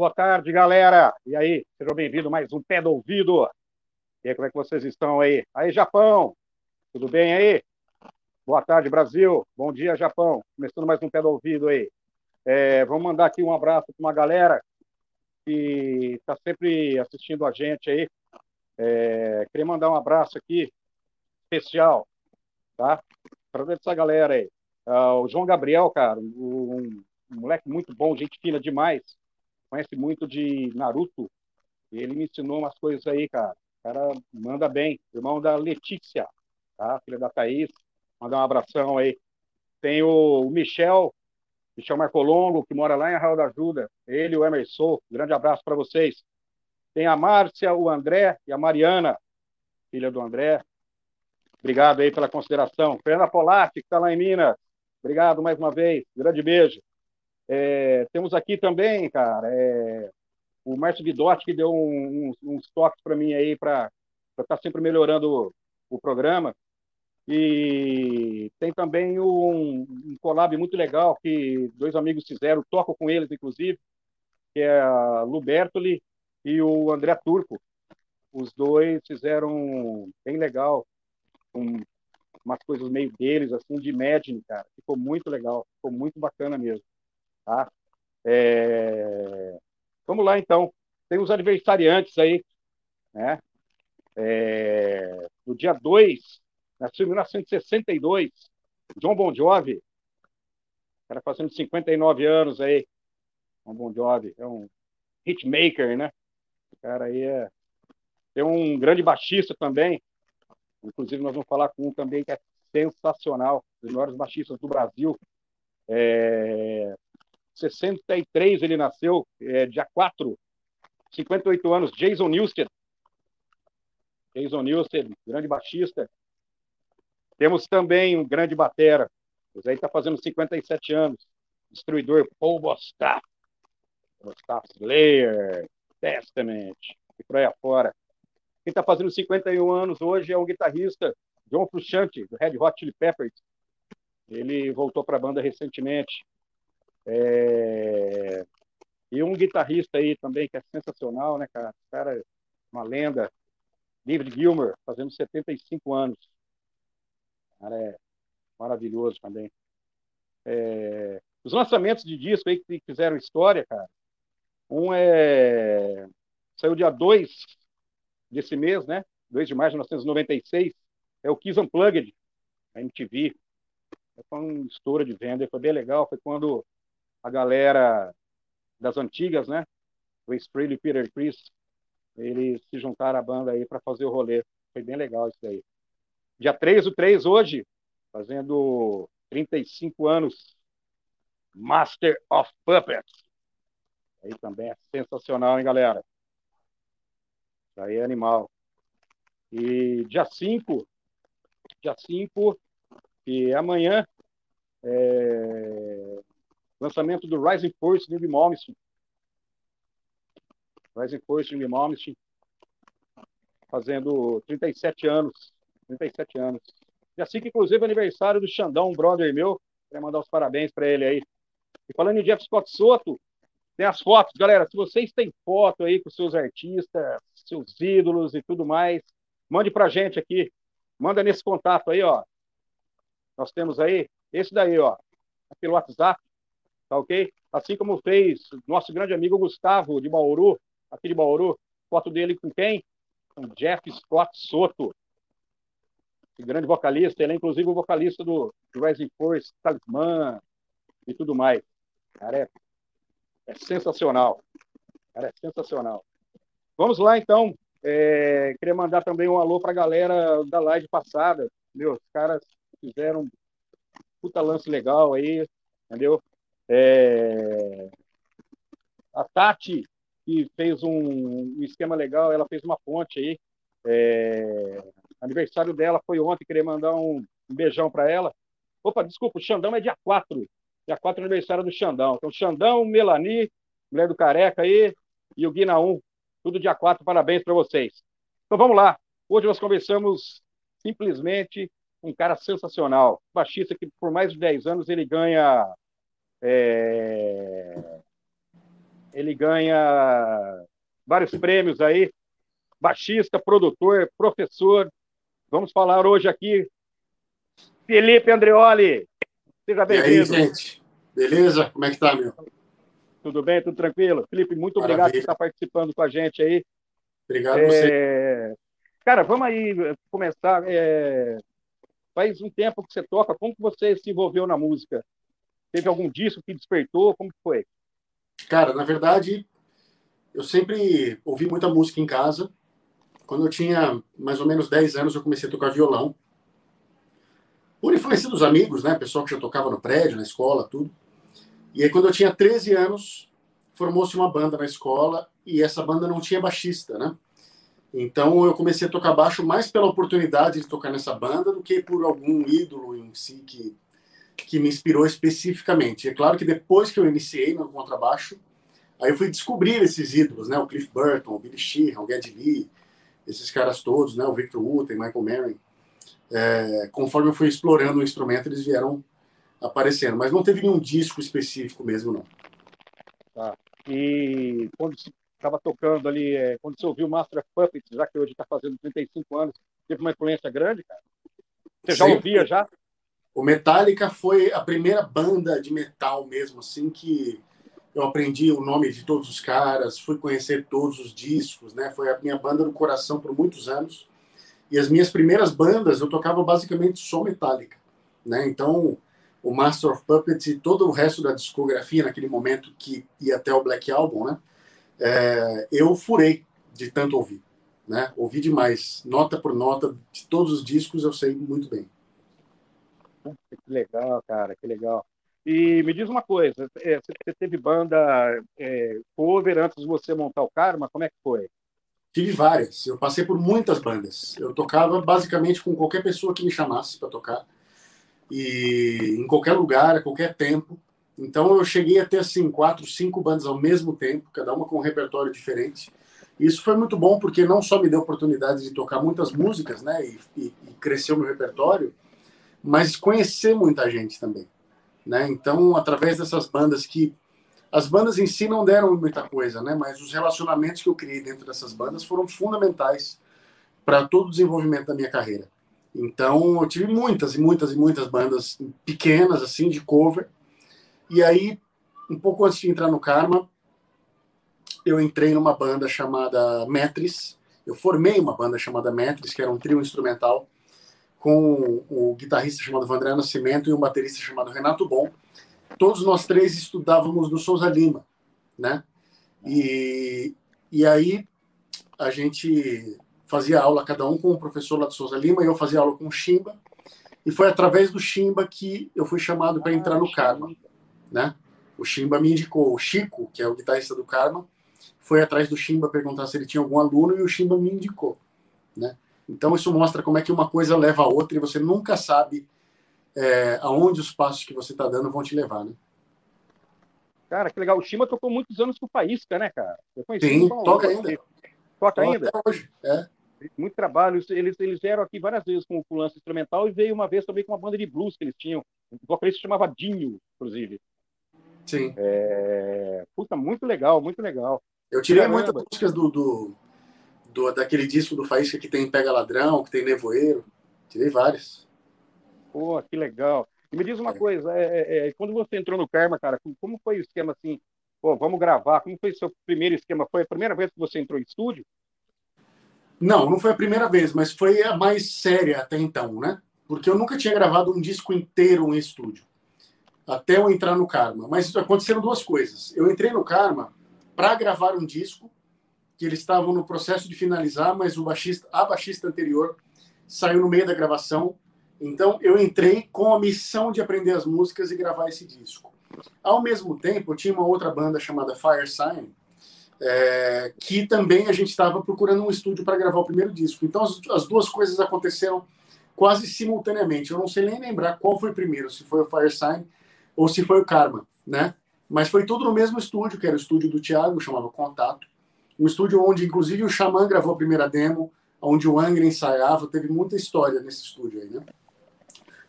boa tarde, galera. E aí, sejam bem-vindos mais um Pé do Ouvido. E aí, como é que vocês estão aí? Aí, Japão, tudo bem aí? Boa tarde, Brasil. Bom dia, Japão. Começando mais um Pé do Ouvido aí. É, vamos mandar aqui um abraço para uma galera que está sempre assistindo a gente aí. É, queria mandar um abraço aqui especial, tá? Para essa galera aí. Uh, o João Gabriel, cara, um, um moleque muito bom, gente fina demais, conhece muito de Naruto, ele me ensinou umas coisas aí, cara. O cara manda bem. Irmão da Letícia, tá? Filha da Thaís. Mandar um abração aí. Tem o, Michel, Michel Marcolongo, que mora lá em Arraial da Ajuda. Ele o Emerson. Grande abraço para vocês. Tem a Márcia, o André e a Mariana, filha do André. Obrigado aí pela consideração. Fernanda Polatti, que está lá em Minas. Obrigado mais uma vez. Grande beijo. É, temos aqui também, cara, é, o Márcio Vidotti, que deu uns um, um, toques para mim aí para estar tá sempre melhorando o, o, programa. E tem também um, um collab muito legal que dois amigos fizeram, toco com eles, inclusive, que é a Lu Bertoli e o André Turco. Os dois fizeram bem legal, um, umas coisas meio deles, assim, de Imagine, cara. Ficou muito legal, ficou muito bacana mesmo. Tá? É... Vamos lá, então. Tem os aniversariantes aí, né? É... No dia 2, nasceu em 1962, John Bon Jovi, era fazendo 59 anos aí. John Bon Jovi é um hitmaker, né? O cara aí é... Tem um grande baixista também, inclusive nós vamos falar com um também que é sensacional, dos maiores baixistas do Brasil, é... 63 ele nasceu, é, dia 4, 58 anos, Jason Newsted. Jason Newsted, grande baixista. Temos também um grande batera, o Zé está fazendo 57 anos, destruidor Paul Bostaff. Bostaff Slayer, Testament, e por aí afora. Quem está fazendo 51 anos hoje é o guitarrista John Frusciante, do Red Hot Chili Peppers. Ele voltou para a banda recentemente. É... E um guitarrista aí também que é sensacional, né, cara? O cara é uma lenda. David Gilmer, fazendo 75 anos. O cara é maravilhoso também. É... Os lançamentos de disco aí que fizeram história, cara. Um é. Saiu dia 2 desse mês, né? 2 de março de 1996. É o Kiss Unplugged, a MTV. Foi um estouro de venda, foi bem legal. Foi quando a galera das antigas, né? O Frehley e Peter Chris, eles se juntaram à banda aí para fazer o rolê. Foi bem legal isso daí. Dia 3 do 3 hoje, fazendo 35 anos, Master of Puppets. Aí também é sensacional, hein, galera? Isso aí é animal. E dia 5, dia 5, que é amanhã, é, Lançamento do Rising Force de Malmsteen. Rising Force de Malmsteen. Fazendo 37 anos. 37 anos. E assim que, inclusive, aniversário do Xandão, um brother meu. Queria mandar os parabéns para ele aí. E falando em Jeff Scott Soto, tem as fotos. Galera, se vocês têm foto aí com seus artistas, seus ídolos e tudo mais, mande pra gente aqui. Manda nesse contato aí, ó. Nós temos aí, esse daí, ó. Aqui no WhatsApp, tá ok? Assim como fez nosso grande amigo Gustavo de Bauru, aqui de Bauru, foto dele com quem? Com Jeff Scott Soto, grande vocalista, ele é inclusive o vocalista do, Rising Force, Talismã e tudo mais. Cara, é, é sensacional. Cara, é sensacional. Vamos lá, então. É, queria mandar também um alô para a galera da live passada. Meu, os caras fizeram um puta lance legal aí, entendeu? É... A Tati, que fez um, um, esquema legal, ela fez uma ponte aí. É... Aniversário dela foi ontem, queria mandar um, um beijão para ela. Opa, desculpa, o Xandão é dia 4. Dia 4 é aniversário do Xandão. Então, Xandão, Melani, mulher do Careca aí, e o Guina 1. Tudo dia 4, parabéns para vocês. Então vamos lá. Hoje nós conversamos simplesmente um cara sensacional. Baixista que por mais de 10 anos ele ganha é... Ele ganha vários prêmios aí, baixista, produtor, professor. Vamos falar hoje aqui. Felipe Andreoli, seja bem-vindo. E aí, gente? Beleza? Como é que tá, meu? Tudo bem, tudo tranquilo? Felipe, muito Maravilha. obrigado por estar participando com a gente aí. Obrigado é... você. Cara, vamos aí começar. É... Faz um tempo que você toca, como que você se envolveu na música? Teve algum disco que despertou? Como que foi? Cara, na verdade, eu sempre ouvi muita música em casa. Quando eu tinha mais ou menos 10 anos, eu comecei a tocar violão. Por influência dos amigos, né? Pessoal que já tocava no prédio, na escola, tudo. E aí, quando eu tinha 13 anos, formou-se uma banda na escola e essa banda não tinha baixista, né? Então eu comecei a tocar baixo mais pela oportunidade de tocar nessa banda do que por algum ídolo em si que, que me inspirou especificamente. É claro que depois que eu iniciei no contrabaixo, aí eu fui descobrir esses ídolos, né? O Cliff Burton, o Billy Sheehan, o Geddy Lee, esses caras todos, né? O Victor Wooten, Michael Merrin. É, conforme eu fui explorando o instrumento, eles vieram aparecendo, mas não teve nenhum disco específico mesmo, não. Tá. E quando estava tocando ali, é, quando você ouviu Master of Puppets, já que hoje está fazendo 35 anos, teve uma influência grande, cara? Você já Sim. ouvia já? O Metallica foi a primeira banda de metal mesmo, assim, que eu aprendi o nome de todos os caras, fui conhecer todos os discos, né? Foi a minha banda do coração por muitos anos. E as minhas primeiras bandas eu tocava basicamente só Metallica, né? Então, o Master of Puppets e todo o resto da discografia naquele momento que ia até o Black Album, né? é, eu furei de tanto ouvir. Né? Ouvi demais, nota por nota, de todos os discos eu sei muito bem. Que legal, cara, que legal. E me diz uma coisa, é, você teve banda é, cover antes de você montar o Karma? Como é que foi? Tive várias. Eu passei por muitas bandas. Eu tocava basicamente com qualquer pessoa que me chamasse para tocar. E em qualquer lugar, a qualquer tempo. Então eu cheguei a ter assim quatro, cinco bandas ao mesmo tempo, cada uma com um repertório diferente. E isso foi muito bom porque não só me deu oportunidade de tocar muitas músicas, né, e, e, e crescer o meu repertório, mas conhecer muita gente também, né? Então através dessas bandas que as bandas em si não deram muita coisa, né, mas os relacionamentos que eu criei dentro dessas bandas foram fundamentais para todo o desenvolvimento da minha carreira. Então eu tive muitas e muitas e muitas bandas pequenas assim de cover e aí, um pouco antes de entrar no Karma, eu entrei numa banda chamada Metris. Eu formei uma banda chamada Metris, que era um trio instrumental, com o guitarrista chamado Vandré Nascimento e um baterista chamado Renato Bom. Todos nós três estudávamos no Souza Lima, né? E, e aí a gente fazia aula, cada um com um professor lá do Souza Lima, e eu fazia aula com o Chimba. E foi através do Chimba que eu fui chamado para entrar no Karma né? O Chimba me indicou. O Chico, que é o guitarrista do Karma, foi atrás do Chimba perguntar se ele tinha algum aluno e o Chimba me indicou, né? Então isso mostra como é que uma coisa leva a outra e você nunca sabe é, aonde os passos que você está dando vão te levar, né? Cara, que legal. O Chimba tocou muitos anos com o Faísca, né, cara? Sim, toca ainda. Toca, toca ainda? Hoje, é. Muito trabalho. Eles, eles vieram aqui várias vezes com o lance instrumental e veio uma vez também com uma banda de blues que eles tinham. O vocalista chamava Dinho, inclusive. Sim. É... Puta, muito legal, muito legal. Eu tirei muitas músicas do, do, do, daquele disco do Faísca que tem Pega Ladrão, que tem Nevoeiro. Tirei várias. Pô, que legal. E me diz uma é. coisa, é, é, é quando você entrou no Karma, cara, como foi o esquema assim? Pô, vamos gravar. Como foi o seu primeiro esquema? Foi a primeira vez que você entrou em estúdio? Não, não foi a primeira vez, mas foi a mais séria até então, né? Porque eu nunca tinha gravado um disco inteiro em estúdio até eu entrar no Karma. Mas aconteceram duas coisas. Eu entrei no Karma para gravar um disco que eles estavam no processo de finalizar, mas o baixista, a baixista anterior saiu no meio da gravação. Então eu entrei com a missão de aprender as músicas e gravar esse disco. Ao mesmo tempo, tinha uma outra banda chamada Fire Sign, é, que também a gente estava procurando um estúdio para gravar o primeiro disco. Então as, as, duas coisas aconteceram quase simultaneamente. Eu não sei nem lembrar qual foi primeiro, se foi o Fire Sign ou se foi o Karma, né? Mas foi tudo no mesmo estúdio, que era o estúdio do Thiago, chamava Contato. Um estúdio onde, inclusive, o Xamã gravou a primeira demo, onde o Angra ensaiava, teve muita história nesse estúdio aí, né?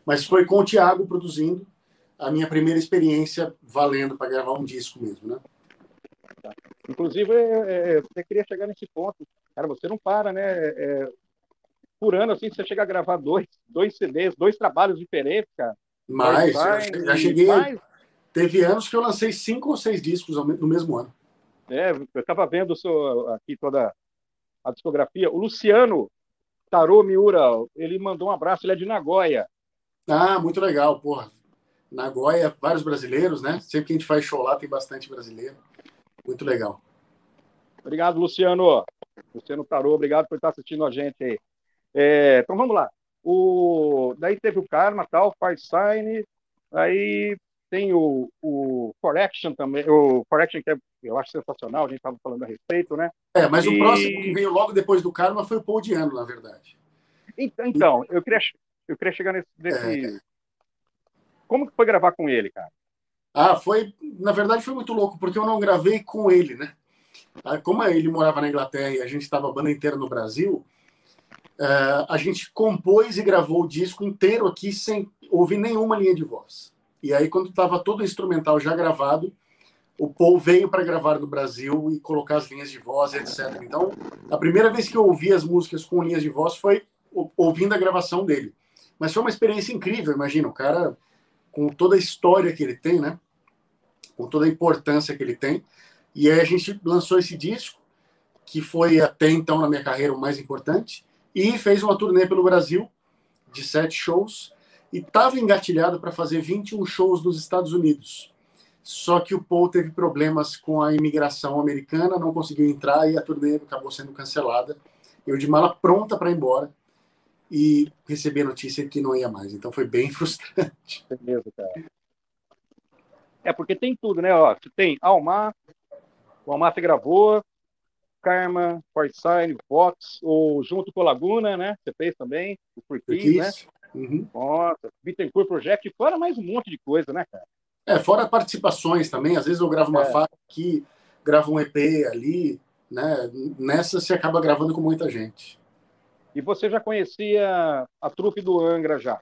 Mas foi com o Thiago produzindo a minha primeira experiência valendo para gravar um disco mesmo, né? Inclusive, é, é, você queria chegar nesse ponto. Cara, você não para, né? É, por ano, assim, você chega a gravar dois, dois CDs, dois trabalhos diferentes, cara. Mas, já cheguei. Mais... Teve anos que eu lancei cinco ou seis discos no mesmo ano. É, eu estava vendo seu, aqui toda a discografia. O Luciano Tarô Miura, ele mandou um abraço, ele é de Nagoya. Ah, muito legal, porra. Nagoya, vários brasileiros, né? Sempre que a gente faz show lá, tem bastante brasileiro. Muito legal. Obrigado, Luciano. Luciano Tarô, obrigado por estar assistindo a gente aí. É, então vamos lá. O, daí teve o Karma, tal, Fire Sign, aí tem o, o Correction também, o Correction que é, eu acho sensacional, a gente estava falando a respeito, né? É, mas e... o próximo que veio logo depois do Karma foi o Paul Diano, na verdade. Então, então eu, queria, eu queria chegar nesse... nesse... É. Como que foi gravar com ele, cara? Ah, foi, na verdade foi muito louco, porque eu não gravei com ele, né? Ah, como ele morava na Inglaterra e a gente estava a banda inteira no Brasil, uh, a gente compôs e gravou o disco inteiro aqui sem ouvir nenhuma linha de voz. E aí, quando estava todo o instrumental já gravado, o Paul veio para gravar no Brasil e colocar as linhas de voz, etc. Então, a primeira vez que eu ouvi as músicas com linhas de voz foi ouvindo a gravação dele. Mas foi uma experiência incrível, imagina, o cara com toda a história que ele tem, né? Com toda a importância que ele tem. E aí a gente lançou esse disco, que foi até então na minha carreira o mais importante, e fez uma turnê pelo Brasil de sete shows e estava engatilhado para fazer 21 shows nos Estados Unidos. Só que o Paul teve problemas com a imigração americana, não conseguiu entrar e a turnê acabou sendo cancelada. Eu de mala pronta para ir embora e recebi a notícia que não ia mais. Então foi bem frustrante. Beleza, cara. É porque tem tudo, né? Ó, tem Almar, o Almar se gravou, Karma, Forsyth, Vox, ou junto com a Laguna, né? Você fez também, o Free né? Uhum. Nossa, Bittencourt Project, fora mais um monte de coisa, né, cara? É, fora participações também. Às vezes eu gravo uma é. faixa aqui, gravo um EP ali, né? Nessa você acaba gravando com muita gente. E você já conhecia a trupe do Angra já?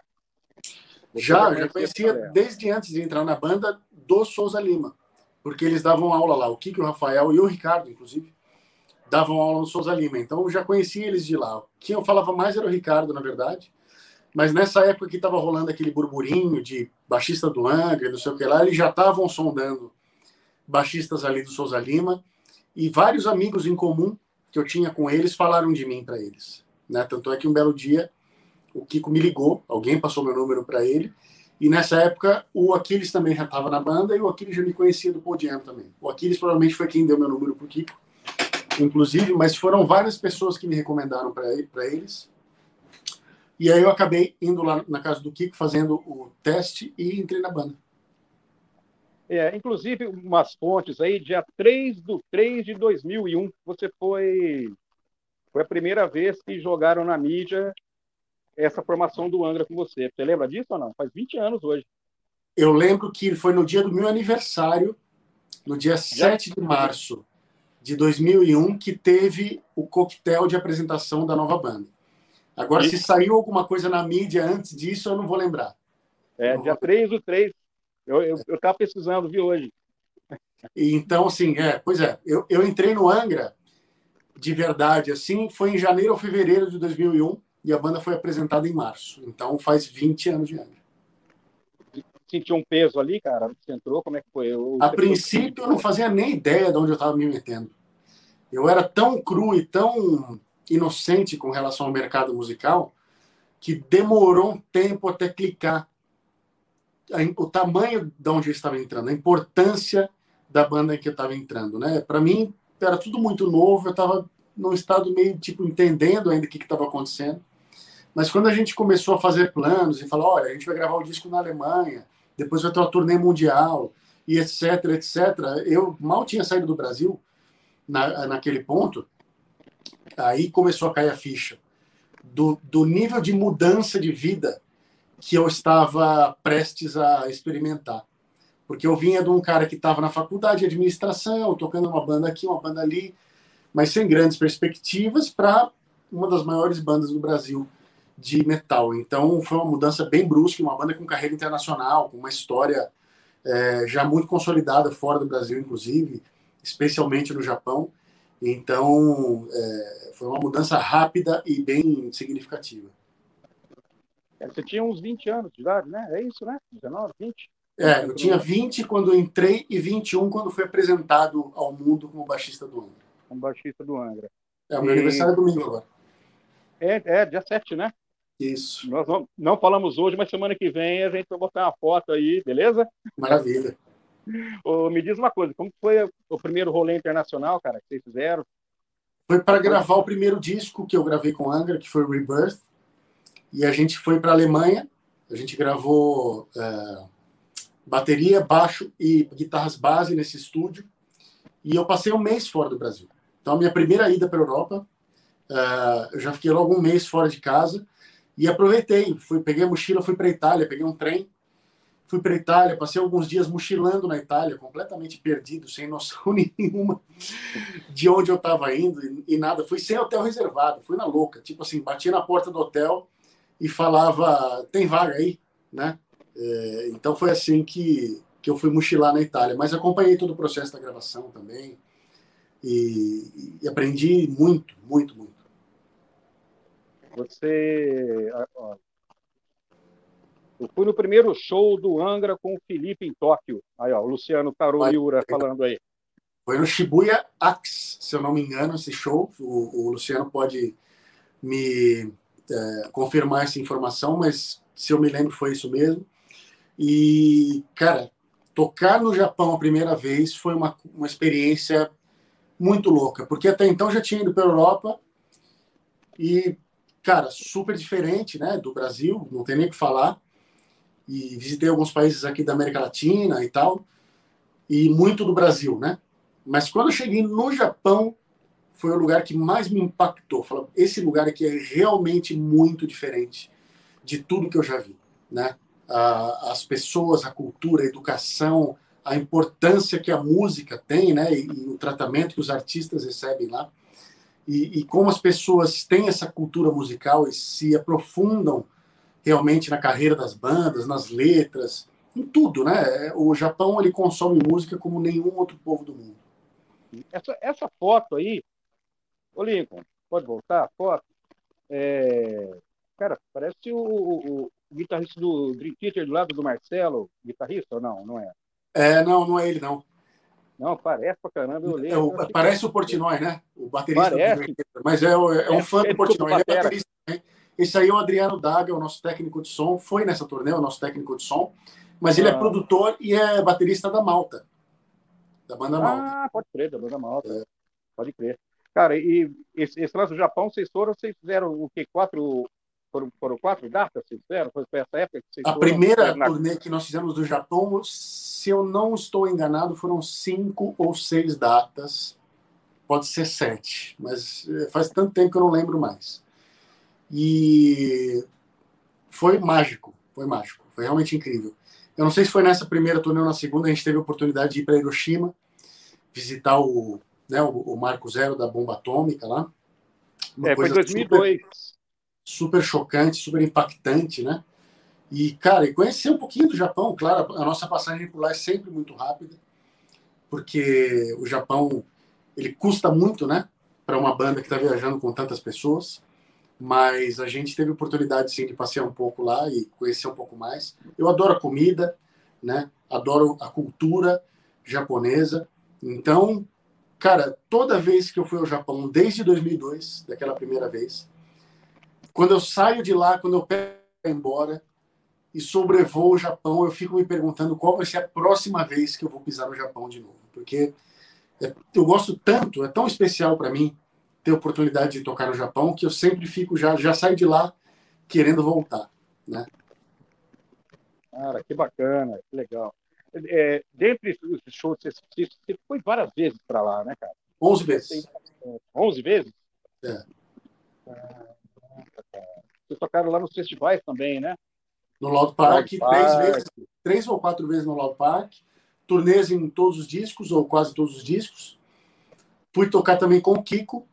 Você já, já conhecia desde antes de entrar na banda do Souza Lima, porque eles davam aula lá, o Kiko, o Rafael e o Ricardo, inclusive, davam aula no Souza Lima. Então eu já conhecia eles de lá. Quem eu falava mais era o Ricardo, na verdade. Mas nessa época que estava rolando aquele burburinho de baixista do Angra, não sei o que lá, eles já estavam sondando baixistas ali do Souza Lima e vários amigos em comum que eu tinha com eles falaram de mim para eles. Né? Tanto é que um belo dia o Kiko me ligou, alguém passou meu número para ele, e nessa época o Aquiles também já estava na banda e o Aquiles já me conhecia do Podium também. O Aquiles provavelmente foi quem deu meu número para o Kiko, inclusive, mas foram várias pessoas que me recomendaram para eles. E aí eu acabei indo lá na casa do Kiko, fazendo o teste e entrei na banda. É, inclusive, umas fontes aí, dia 3 do 3 de 2001, você foi. Foi a primeira vez que jogaram na mídia essa formação do Angra com você. Você lembra disso ou não? Faz 20 anos hoje. Eu lembro que foi no dia do meu aniversário, no dia 7 de março de 2001, que teve o coquetel de apresentação da nova banda. Agora, se saiu alguma coisa na mídia antes disso, eu não vou lembrar. É, dia vou... 3 do 3. Eu estava pesquisando, vi hoje. Então, assim, é, pois é, eu, eu entrei no Angra de verdade, assim, foi em janeiro ou fevereiro de 2001 e a banda foi apresentada em março. Então, faz 20 anos de Angra. Sentiu um peso ali, cara? Você entrou, como é que foi? Eu, a princípio, eu não fazia nem ideia de onde eu estava me metendo. Eu era tão cru e tão inocente com relação ao mercado musical que demorou um tempo até clicar o tamanho de onde eu estava entrando, a importância da banda em que eu estava entrando, né? Para mim era tudo muito novo, eu estava num estado meio tipo entendendo ainda o que estava acontecendo. Mas quando a gente começou a fazer planos e falar, olha, a gente vai gravar o disco na Alemanha, depois vai ter uma turnê mundial e etc, etc, eu mal tinha saído do Brasil na, naquele ponto aí começou a cair a ficha do, do nível de mudança de vida que eu estava prestes a experimentar. Porque eu vinha de um cara que estava na faculdade de administração, tocando uma banda aqui, uma banda ali, mas sem grandes perspectivas, para uma das maiores bandas do Brasil de metal. Então foi uma mudança bem brusca, uma banda com carreira internacional, com uma história é, já muito consolidada fora do Brasil, inclusive, especialmente no Japão. Então, é, foi uma mudança rápida e bem significativa. É, você tinha uns 20 anos de idade, né? É isso, né? 19, 20? É, eu tinha 20 quando entrei e 21 quando fui apresentado ao mundo como baixista do Angra. Como baixista do Angra. É, o meu e... aniversário é domingo agora. É, é, dia 7, né? Isso. Nós não, não falamos hoje, mas semana que vem a gente vai botar uma foto aí, beleza? Maravilha. Me diz uma coisa, como foi o primeiro rolê internacional, cara, que vocês fizeram? Foi para gravar o primeiro disco que eu gravei com Angra, que foi Rebirth. E a gente foi para a Alemanha. A gente gravou é, bateria, baixo e guitarras base nesse estúdio. E eu passei um mês fora do Brasil. Então, a minha primeira ida para a Europa, é, eu já fiquei logo um mês fora de casa. E aproveitei, fui, peguei a mochila, fui para a Itália, peguei um trem, fui para a Itália, passei alguns dias mochilando na Itália, completamente perdido, sem noção nenhuma de onde eu estava indo e, nada. Fui sem hotel reservado, fui na louca. Tipo assim, bati na porta do hotel e falava: tem vaga aí, né? É, então foi assim que, que eu fui mochilar na Itália. Mas acompanhei todo o processo da gravação também e, e aprendi muito, muito, muito. Você. Ó, eu fui no primeiro show do Angra com o Felipe em Tóquio. Aí, ó, o Luciano Taroriura falando aí. Foi no Shibuya Axe, se eu não me engano, esse show. O, o Luciano pode me é, confirmar essa informação, mas se eu me lembro, foi isso mesmo. E, cara, tocar no Japão a primeira vez foi uma, uma experiência muito louca, porque até então já tinha ido para a Europa e cara, super diferente, né, do Brasil, não tem nem o que falar. E visitei alguns países aqui da América Latina e tal, e muito do Brasil, né? Mas quando eu cheguei no Japão, foi o lugar que mais me impactou. Falei, esse lugar aqui é realmente muito diferente de tudo que eu já vi, né? as pessoas, a cultura, a educação, a importância que a música tem, né? E, o tratamento que os artistas recebem lá e, e, como as pessoas têm essa cultura musical e se aprofundam realmente na carreira das bandas, nas letras, em tudo, né? O Japão ele consome música como nenhum outro povo do mundo. Essa, essa foto aí, ô Lincoln, pode voltar a foto? É... Cara, parece o, o, o, guitarrista do Dream Theater do lado do Marcelo, guitarrista ou não? Não é? É, não, não é ele não. Não, parece pra caramba. Eu olhei, é, parece o Portnoy, né? O baterista. Parece. Do... Mas é, é um é, fã do Portnoy. Ele é baterista também. Esse aí é o Adriano Daga, o nosso técnico de som. Foi nessa turnê, o nosso técnico de som. Mas ele é ah. é produtor e é baterista da Malta. Da banda ah, Malta. Ah, pode crer, da banda Malta. É. Pode crer. Cara, e esse, esse lance do Japão, vocês foram, vocês fizeram o quê? Quatro foram, foram quatro datas vocês fizeram? Foi essa época que vocês A primeira turnê que nós fizemos do Japão, se eu não estou enganado, foram cinco ou seis datas. Pode ser sete, mas eh, faz tanto tempo que eu não lembro mais. E foi mágico, foi mágico, foi realmente incrível. Eu não sei se foi nessa primeira turnê ou na segunda, a gente teve a oportunidade de ir para Hiroshima, visitar o, né, o, o Marco Zero da bomba atômica lá. Uma é, foi 2002. Super super chocante, super impactante, né? E, cara, e conhecer um pouquinho do Japão, claro, a nossa passagem por lá é sempre muito rápida, porque o Japão, ele custa muito, né, para uma banda que está viajando com tantas pessoas, mas a gente teve oportunidade, sim, de passear um pouco lá e conhecer um pouco mais. Eu adoro a comida, né, adoro a cultura japonesa, então, cara, toda vez que eu fui ao Japão, desde 2002, daquela primeira vez, quando eu saio de lá, quando eu pego embora e sobrevoo o Japão, eu fico me perguntando qual vai ser a próxima vez que eu vou pisar no Japão de novo. Porque é, eu gosto tanto, é tão especial para mim ter a oportunidade de tocar no Japão que eu sempre fico já já saio de lá querendo voltar, né? Cara, que bacana, que legal. É, dentre os shows que você, você foi várias vezes para lá, né, cara? 11 vezes. 11 vezes? É. Ah, vocês tocaram lá nos festivais também, né? No Loud Park, Loud três Park. vezes, três ou quatro vezes no Loud Park. Turnês em todos os discos, ou quase todos os discos. Fui tocar também com o Kiko,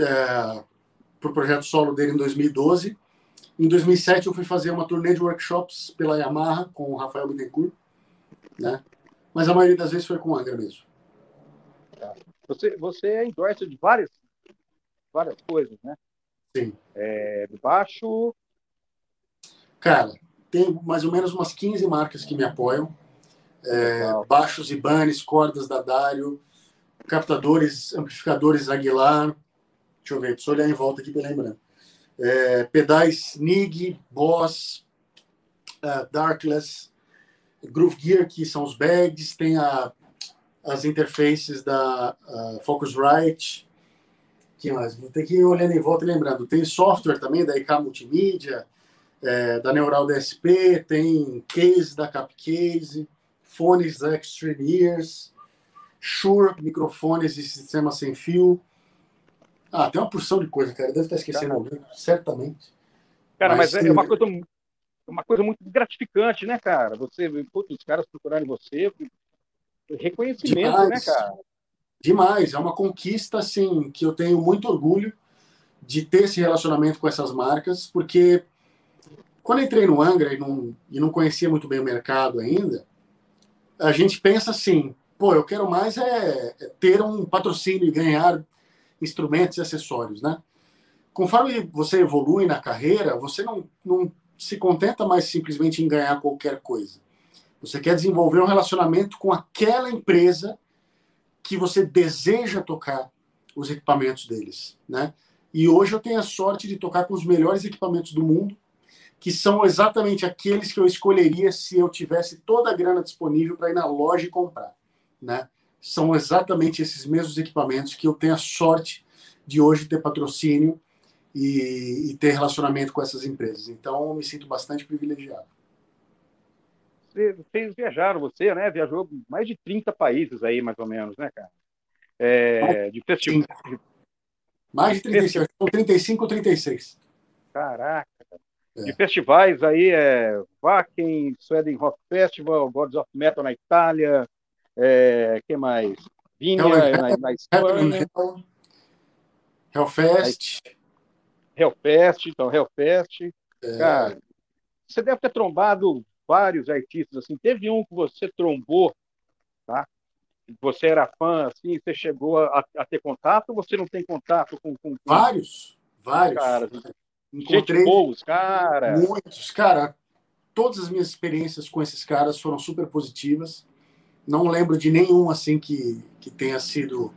é, para o projeto solo dele em 2012. Em 2007 eu fui fazer uma turnê de workshops pela Yamaha com o Rafael Bittencourt, né? Mas a maioria das vezes foi com o Angra mesmo. Você, você é endorser de várias, várias coisas, né? Sim. É, baixo. Cara, tem mais ou menos umas 15 marcas que me apoiam. É, baixos Ibanez, cordas da Dario, captadores, amplificadores Aguilar. Deixa eu ver, eu olhar em volta aqui para lembrar. É, pedais Nig, Boss, uh, Darkless, Groove Gear, que são os bags, tem a, as interfaces da uh, Focusrite, que mais? Vou ter que ir olhando em volta e lembrando. Tem software também da IK Multimídia, é, da Neural DSP, tem case da Capcase, fones da Extreme Ears, Shure, microfones e sistema sem fio. Ah, tem uma porção de coisa, cara. Deve estar esquecendo alguém, certamente. Cara, mas, mas é, é uma coisa uma coisa muito gratificante, né, cara? Você, putz, os caras procurarem você, reconhecimento, né, Demais. né, cara? Demais, é uma conquista, assim, que eu tenho muito orgulho de ter esse relacionamento com essas marcas, porque quando entrei no Angra e não, e não conhecia muito bem o mercado ainda, a gente pensa assim, pô, eu quero mais é, é ter um patrocínio e ganhar instrumentos e acessórios, né? Conforme você evolui na carreira, você não, não se contenta mais simplesmente em ganhar qualquer coisa. Você quer desenvolver um relacionamento com aquela empresa que você deseja tocar os equipamentos deles, né? E hoje eu tenho a sorte de tocar com os melhores equipamentos do mundo, que são exatamente aqueles que eu escolheria se eu tivesse toda a grana disponível para ir na loja e comprar, né? São exatamente esses mesmos equipamentos que eu tenho a sorte de hoje ter patrocínio e, e ter relacionamento com essas empresas. Então, eu me sinto bastante privilegiado. Vocês viajaram, você, né? Viajou mais de 30 países aí, mais ou menos, né, cara? É, de festival. Mais de 36, são 35 ou 36. Caraca. É. De festivais aí, é Wacken, Sweden Rock Festival, Gods of Metal na Itália, é, que mais? Vinha na, na Espanha. Hellfest. Hellfest, então, Hellfest. É. Cara, você deve ter trombado vários artistas, assim. Teve um que você trombou, tá? Você era fã, assim, você chegou a, a ter contato ou você não tem contato com... com, com... Vários, vários. Cara, Encontrei boas, cara. Muitos, cara. Todas as minhas experiências com esses caras foram super positivas. Não lembro de nenhum, assim, que, que tenha sido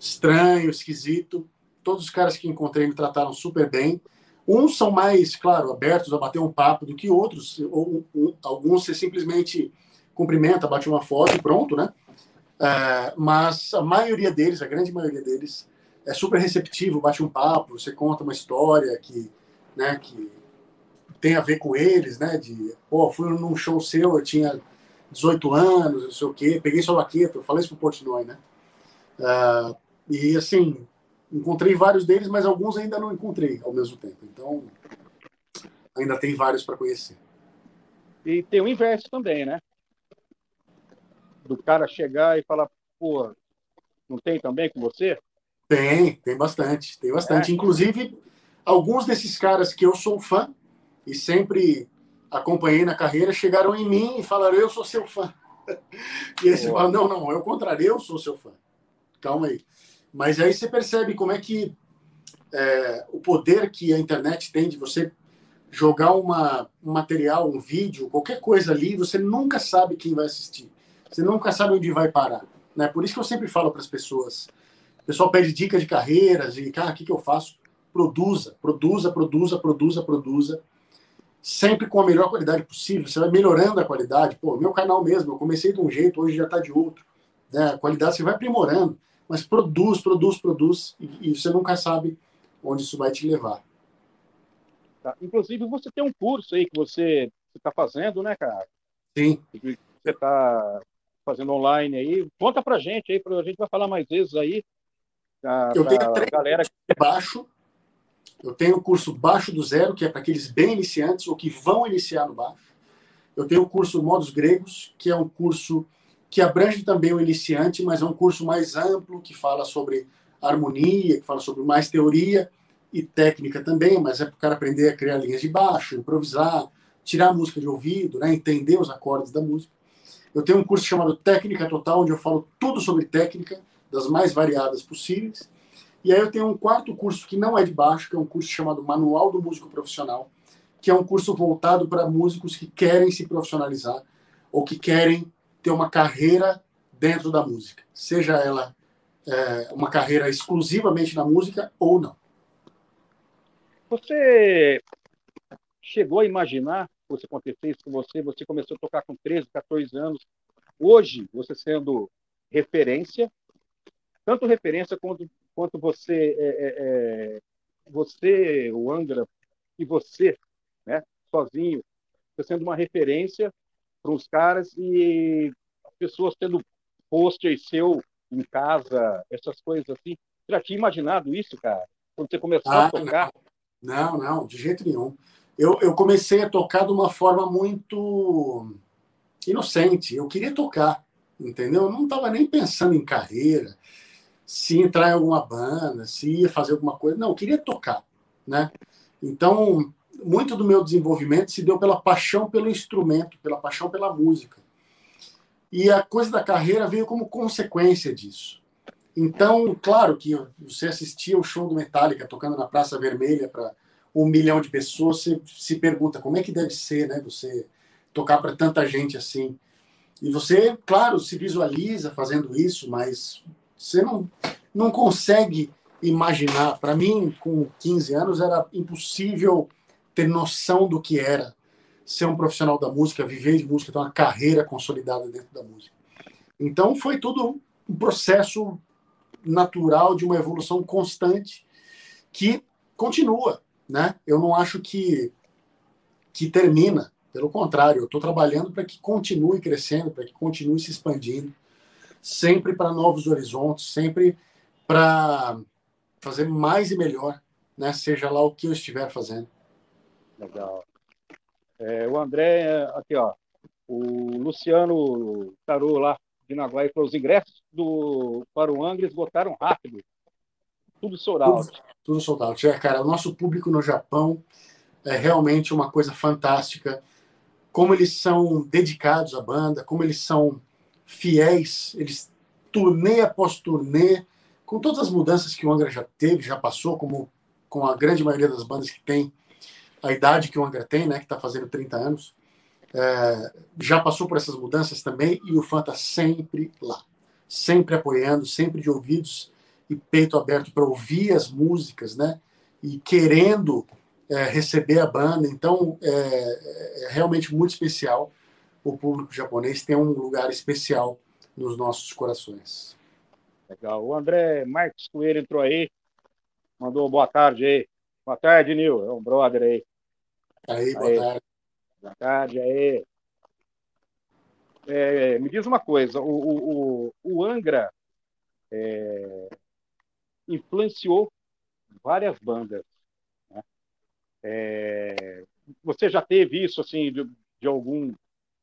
estranho, esquisito todos os caras que encontrei me trataram super bem. Uns são mais, claro, abertos a bater um papo do que outros. Ou, um, alguns você simplesmente cumprimenta, bate uma foto e pronto, né? É, mas a maioria deles, a grande maioria deles, é super receptivo, bate um papo, você conta uma história que, né, que tem a ver com eles, né? De, pô, fui num show seu, eu tinha 18 anos, não sei o quê, peguei sua laqueta, eu falei isso pro Portnoy, né? Uh, e assim, encontrei vários deles, mas alguns ainda não encontrei ao mesmo tempo. Então, ainda tem vários para conhecer. E tem o inverso também, né? Do cara chegar e falar, pô, não tem também com você? Tem, tem bastante, tem bastante. É. Inclusive, alguns desses caras que eu sou fã e sempre acompanhei na carreira chegaram em mim e falaram, eu sou seu fã. E aí você fala, não, não, é o contrário, eu sou seu fã. Calma aí. Mas aí você percebe como é que é, o poder que a internet tem de você jogar uma, um material, um vídeo, qualquer coisa ali, você nunca sabe quem vai assistir. Você nunca sabe onde vai parar. Né? Por isso que eu sempre falo para as pessoas. O pessoal pede dica de carreiras e, cara, o que, que eu faço? Produza, produza, produza, produza, produza. Sempre com a melhor qualidade possível. Você vai melhorando a qualidade. Pô, meu canal mesmo, eu comecei de um jeito, hoje já está de outro. Né? A qualidade você vai aprimorando mas produz, produz, produz, e, e você nunca sabe onde isso vai te levar. Tá. Inclusive, você tem um curso aí que você está fazendo, né, cara? Sim. Você está fazendo online aí. Conta pra gente aí, a gente vai falar mais vezes aí. Pra, eu tenho três galera que baixo. Eu tenho o curso Baixo do Zero, que é para aqueles bem iniciantes ou que vão iniciar no baixo. Eu tenho o curso Modos Gregos, que é um curso que abrange também o iniciante, mas é um curso mais amplo, que fala sobre harmonia, que fala sobre mais teoria e técnica também, mas é para o cara aprender a criar linhas de baixo, improvisar, tirar a música de ouvido, né, entender os acordes da música. Eu tenho um curso chamado Técnica Total, onde eu falo tudo sobre técnica, das mais variadas possíveis. E aí eu tenho um quarto curso que não é de baixo, que é um curso chamado Manual do Músico Profissional, que é um curso voltado para músicos que querem se profissionalizar ou que querem ter uma carreira dentro da música, seja ela é, uma carreira exclusivamente na música ou não. Você chegou a imaginar que acontecer isso com você? Você começou a tocar com 13, 14 anos. Hoje, você sendo referência, tanto referência quanto, quanto você, é, é, é você, o Angra, e você, né, sozinho, você sendo uma referência para os caras e as pessoas tendo pôster seu em casa, essas coisas assim. Você já tinha imaginado isso, cara? Quando você começou ah, a tocar? Não, não, de jeito nenhum. Eu, eu comecei a tocar de uma forma muito inocente. Eu queria tocar, entendeu? Eu não estava nem pensando em carreira, se entrar em alguma banda, se ia fazer alguma coisa. Não, eu queria tocar, né? Então, muito do meu desenvolvimento se deu pela paixão pelo instrumento, pela paixão pela música. E a coisa da carreira veio como consequência disso. Então, claro que você assistia o show do Metallica tocando na Praça Vermelha para um milhão de pessoas, você se pergunta como é que deve ser, né? Você tocar para tanta gente assim. E você, claro, se visualiza fazendo isso, mas você não, não consegue imaginar. Para mim, com 15 anos, era impossível ter noção do que era ser um profissional da música, viver de música, ter uma carreira consolidada dentro da música. Então foi tudo um processo natural de uma evolução constante que continua, né? Eu não acho que que termina, pelo contrário, eu estou trabalhando para que continue crescendo, para que continue se expandindo, sempre para novos horizontes, sempre para fazer mais e melhor, né? Seja lá o que eu estiver fazendo. Legal. É, o André, aqui, ó, o Luciano Tarô lá de Naguai falou: os ingressos do, para o Angra esgotaram rápido. Tudo sold out. Tudo, tudo sold out. É, cara, o nosso público no Japão é realmente uma coisa fantástica. Como eles são dedicados à banda, como eles são fiéis, eles turnê após turnê, com todas as mudanças que o Angra já teve, já passou, como com a grande maioria das bandas que tem a idade que o Angra tem, né, que está fazendo 30 anos, é, já passou por essas mudanças também e o fã está sempre lá, sempre apoiando, sempre de ouvidos e peito aberto para ouvir as músicas, né, e querendo é, receber a banda. Então é, é, realmente muito especial. O público japonês tem um lugar especial nos nossos corações. Legal. O André Marcos Coelho entrou aí, mandou boa tarde aí. Boa tarde, Nil. É um brother aí. Aí, boa aí. tarde. Boa tarde, aí. É, me diz uma coisa, o, o, o Angra é, influenciou várias bandas. Né? É, você já teve isso assim de, de algum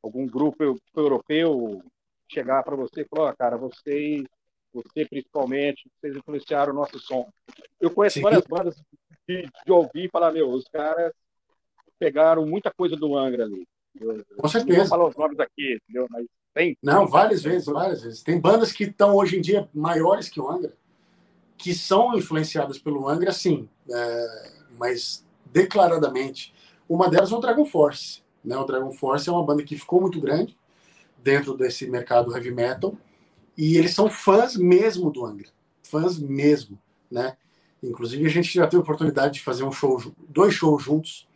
algum grupo europeu chegar para você e falar, oh, cara, vocês, você principalmente, vocês influenciaram o nosso som. Eu conheço Sim. várias bandas de, de ouvir e falar, meu, os caras pegaram muita coisa do Angra ali. Eu, Com certeza. Não falar os nomes aqui, entendeu? Mas tem. Não, várias vezes, várias vezes. Tem bandas que estão hoje em dia maiores que o Angra, que são influenciadas pelo Angra, sim, é, mas declaradamente. Uma delas é o Dragon Force. Né? O Dragon Force é uma banda que ficou muito grande dentro desse mercado heavy metal e eles são fãs mesmo do Angra, fãs mesmo, né? Inclusive, a gente já teve a oportunidade de fazer um show, dois shows juntos.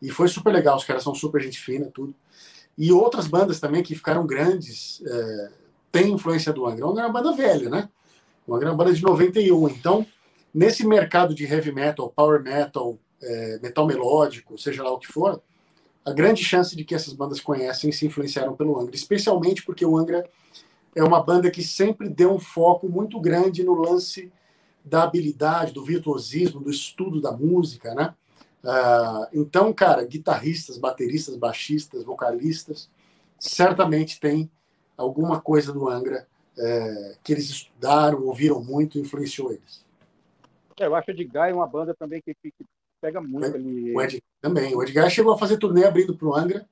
E foi super legal. Os caras são super gente fina, tudo. E outras bandas também que ficaram grandes é, têm influência do Angra. O Angra é uma banda velha, né? O Angra é uma banda de 91. Então, nesse mercado de heavy metal, power metal, é, metal melódico, seja lá o que for, a grande chance de que essas bandas conhecem se influenciaram pelo Angra. Especialmente porque o Angra é uma banda que sempre deu um foco muito grande no lance da habilidade, do virtuosismo, do estudo da música, né? Uh, então, cara, guitarristas, bateristas, baixistas, vocalistas, certamente tem alguma coisa do Angra é, que eles estudaram, ouviram muito, influenciou eles. É, eu acho que o Edgar é uma banda também que, que pega muito ali. O Edgar também. O Edgar chegou a fazer turnê abrindo para o Angra,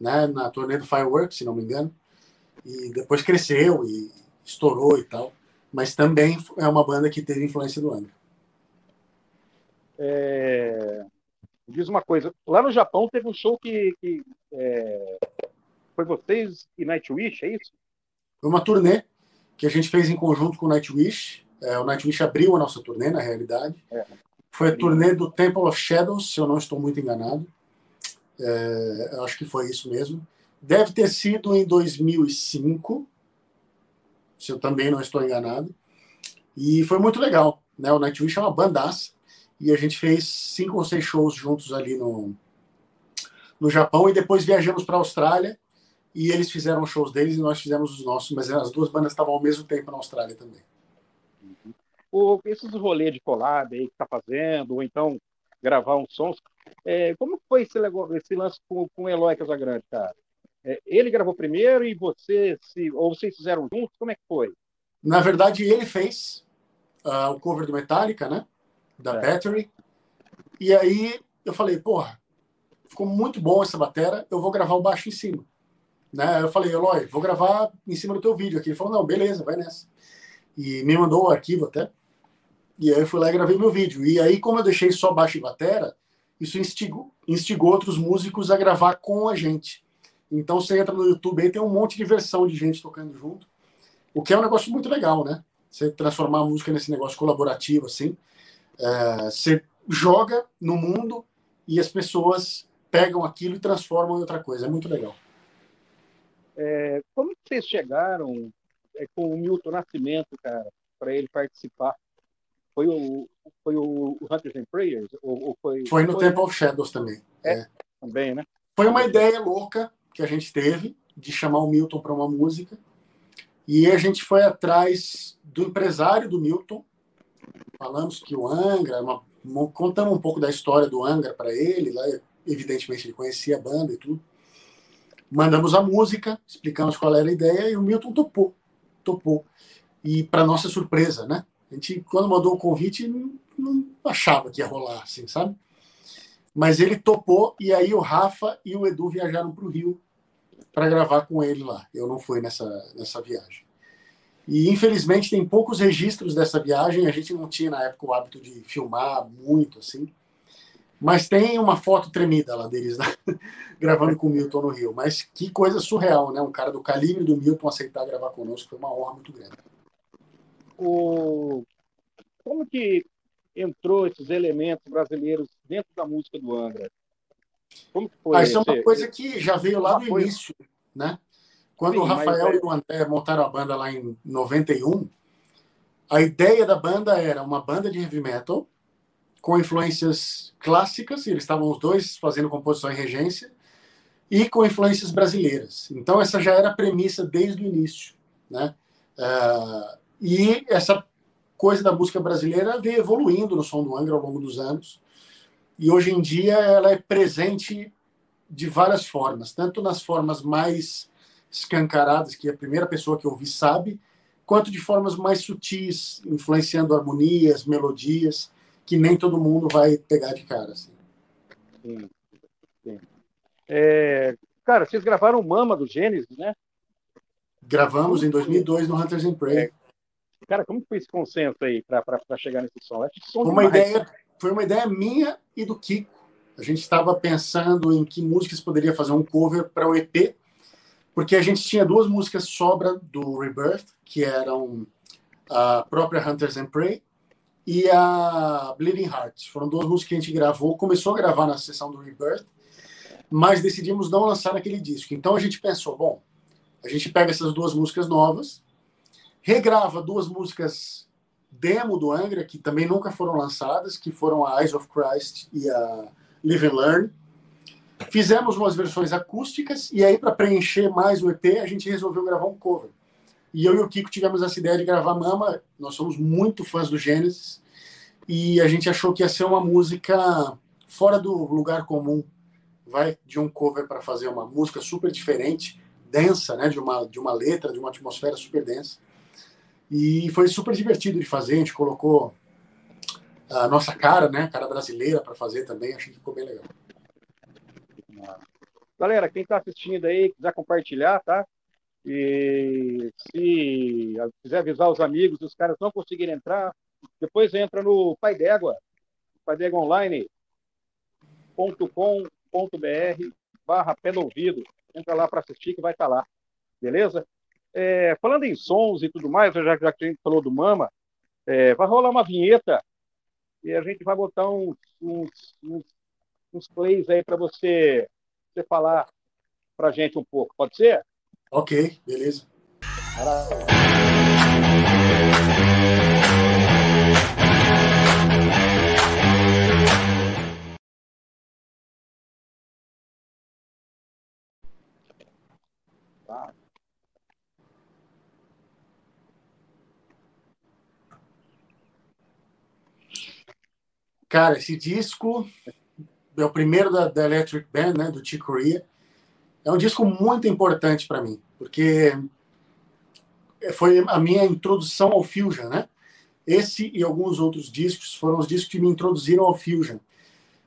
né, na turnê do Fireworks, se não me engano, e depois cresceu e estourou e tal. mas também é uma banda que teve influência do Angra. É... Diz uma coisa, lá no Japão teve um show que, que é... foi vocês e Nightwish, é isso? Foi uma turnê que a gente fez em conjunto com o Nightwish. É, o Nightwish abriu a nossa turnê, na realidade. É. Foi a turnê do Temple of Shadows, se eu não estou muito enganado. É, acho que foi isso mesmo. Deve ter sido em 2005, se eu também não estou enganado. E foi muito legal. Né? O Nightwish é uma bandaça. E a gente fez cinco ou seis shows juntos ali no, no Japão. E depois viajamos para a Austrália. E eles fizeram shows deles e nós fizemos os nossos. Mas as duas bandas estavam ao mesmo tempo na Austrália também. O, esses rolês de collab aí que está fazendo, ou então gravar uns sons. É, como foi esse, esse lance com, com o Eloy Casagrande, cara? É, ele gravou primeiro e você, se, ou vocês fizeram juntos? Como é que foi? Na verdade, ele fez uh, o cover do Metallica, né? Da é. Battery. E aí eu falei, porra, ficou muito bom essa batera, eu vou gravar o baixo em cima. Né? Eu falei, Eloy, vou gravar em cima do teu vídeo aqui. Ele falou, não, beleza, vai nessa. E me mandou o arquivo até. E aí eu fui lá e gravei meu vídeo. E aí, como eu deixei só baixo e batera, isso instigou, instigou outros músicos a gravar com a gente. Então você entra no YouTube e tem um monte de versão de gente tocando junto, o que é um negócio muito legal, né? Você transformar a música nesse negócio colaborativo, assim. É, você joga no mundo e as pessoas pegam aquilo e transformam em outra coisa. É muito legal. É, como vocês chegaram é, com o Milton Nascimento, cara, para ele participar? Foi o, foi o Hunters and Prayers? Ou, ou foi, foi no foi... Temple of Shadows também. É, é, também, né? Foi uma ideia louca que a gente teve de chamar o Milton para uma música. E a gente foi atrás do empresário do Milton. Falamos que o Angra, uma, contamos um pouco da história do Angra para ele. Lá, evidentemente, ele conhecia a banda e tudo. Mandamos a música, explicamos qual era a ideia e o Milton topou. Topou. E, para nossa surpresa, né? Gente, quando mandou o convite, não, não achava que ia rolar, assim, sabe? Mas ele topou e aí o Rafa e o Edu viajaram para o Rio para gravar com ele lá. Eu não fui nessa, nessa viagem. E infelizmente tem poucos registros dessa viagem. A gente não tinha na época o hábito de filmar muito assim. Mas tem uma foto tremida lá deles né? gravando com o Milton no Rio. Mas que coisa surreal, né? Um cara do calibre do Milton aceitar gravar conosco foi uma honra muito grande. O... Como que entrou esses elementos brasileiros dentro da música do Angra? Como foi? Ah, isso é uma coisa que já veio lá do início, né? Quando Sim, o Rafael mas... e o André montaram a banda lá em 91, a ideia da banda era uma banda de heavy metal com influências clássicas, eles estavam os dois fazendo composição em regência, e com influências brasileiras. Então essa já era a premissa desde o início, né? Uh, e essa coisa da música brasileira veio evoluindo no som do Angra ao longo dos anos e hoje em dia ela é presente de várias formas, tanto nas formas mais escancaradas, que a primeira pessoa que ouvi sabe, quanto de formas mais sutis, influenciando harmonias, melodias, que nem todo mundo vai pegar de cara. Assim. Sim, sim. É, cara, vocês gravaram Mama do Gênesis, né? Gravamos em 2002 no Hunters and Prey. É. Cara, como foi esse consenso aí para chegar nesse som? Som uma ideia foi uma ideia minha e do Kiko. A gente estava pensando em que músicas poderia fazer um cover para o EP, porque a gente tinha duas músicas sobra do Rebirth, que eram a própria Hunters and Prey e a Bleeding Hearts. Foram duas músicas que a gente gravou, começou a gravar na sessão do Rebirth, mas decidimos não lançar naquele disco. Então a gente pensou, bom, a gente pega essas duas músicas novas, regrava duas músicas demo do Angra, que também nunca foram lançadas, que foram a Eyes of Christ e a Live and Learn. Fizemos umas versões acústicas e aí, para preencher mais o EP, a gente resolveu gravar um cover. E eu e o Kiko tivemos essa ideia de gravar Mama. Nós somos muito fãs do Gênesis e a gente achou que ia ser uma música fora do lugar comum, vai de um cover para fazer uma música super diferente, densa, né, de uma de uma letra, de uma atmosfera super densa. E foi super divertido de fazer, a gente colocou a nossa cara, né, cara brasileira para fazer também, achei que ficou bem legal. Galera, quem está assistindo aí, quiser compartilhar, tá? E se quiser avisar os amigos, os caras não conseguirem entrar, depois entra no Pai d'Égua, paideguaonline.com.br barra pé no ouvido. Entra lá para assistir que vai estar tá lá. Beleza? É, falando em sons e tudo mais, já, já que a gente falou do Mama, é, vai rolar uma vinheta e a gente vai botar uns, uns, uns, uns plays aí para você, você falar para a gente um pouco. Pode ser? Ok, beleza. Cara, esse disco é o primeiro da, da Electric Band, né, do Chick Corea. É um disco muito importante para mim, porque foi a minha introdução ao Fusion, né? Esse e alguns outros discos foram os discos que me introduziram ao Fusion.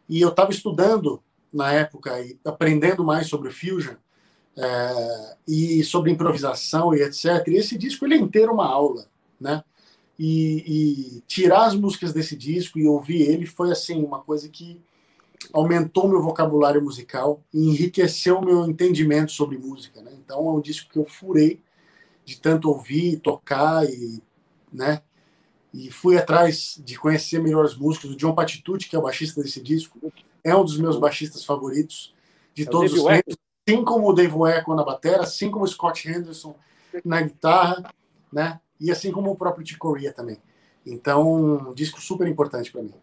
E eu estava estudando na época e aprendendo mais sobre o Fusion é, e sobre improvisação e etc. E esse disco ele é inteiro uma aula, né? E, e, tirar as músicas desse disco e ouvir ele foi assim uma coisa que aumentou meu vocabulário musical e enriqueceu meu entendimento sobre música, né? Então é um disco que eu furei de tanto ouvir, tocar e, né? E fui atrás de conhecer melhores músicos. O John Patitucci, que é o baixista desse disco, é um dos meus baixistas favoritos de é todos os tempos, assim como o Dave Weckl na bateria, assim como o Scott Henderson na guitarra, né? E assim como o próprio Chick Corea também. Então, um disco super importante para mim.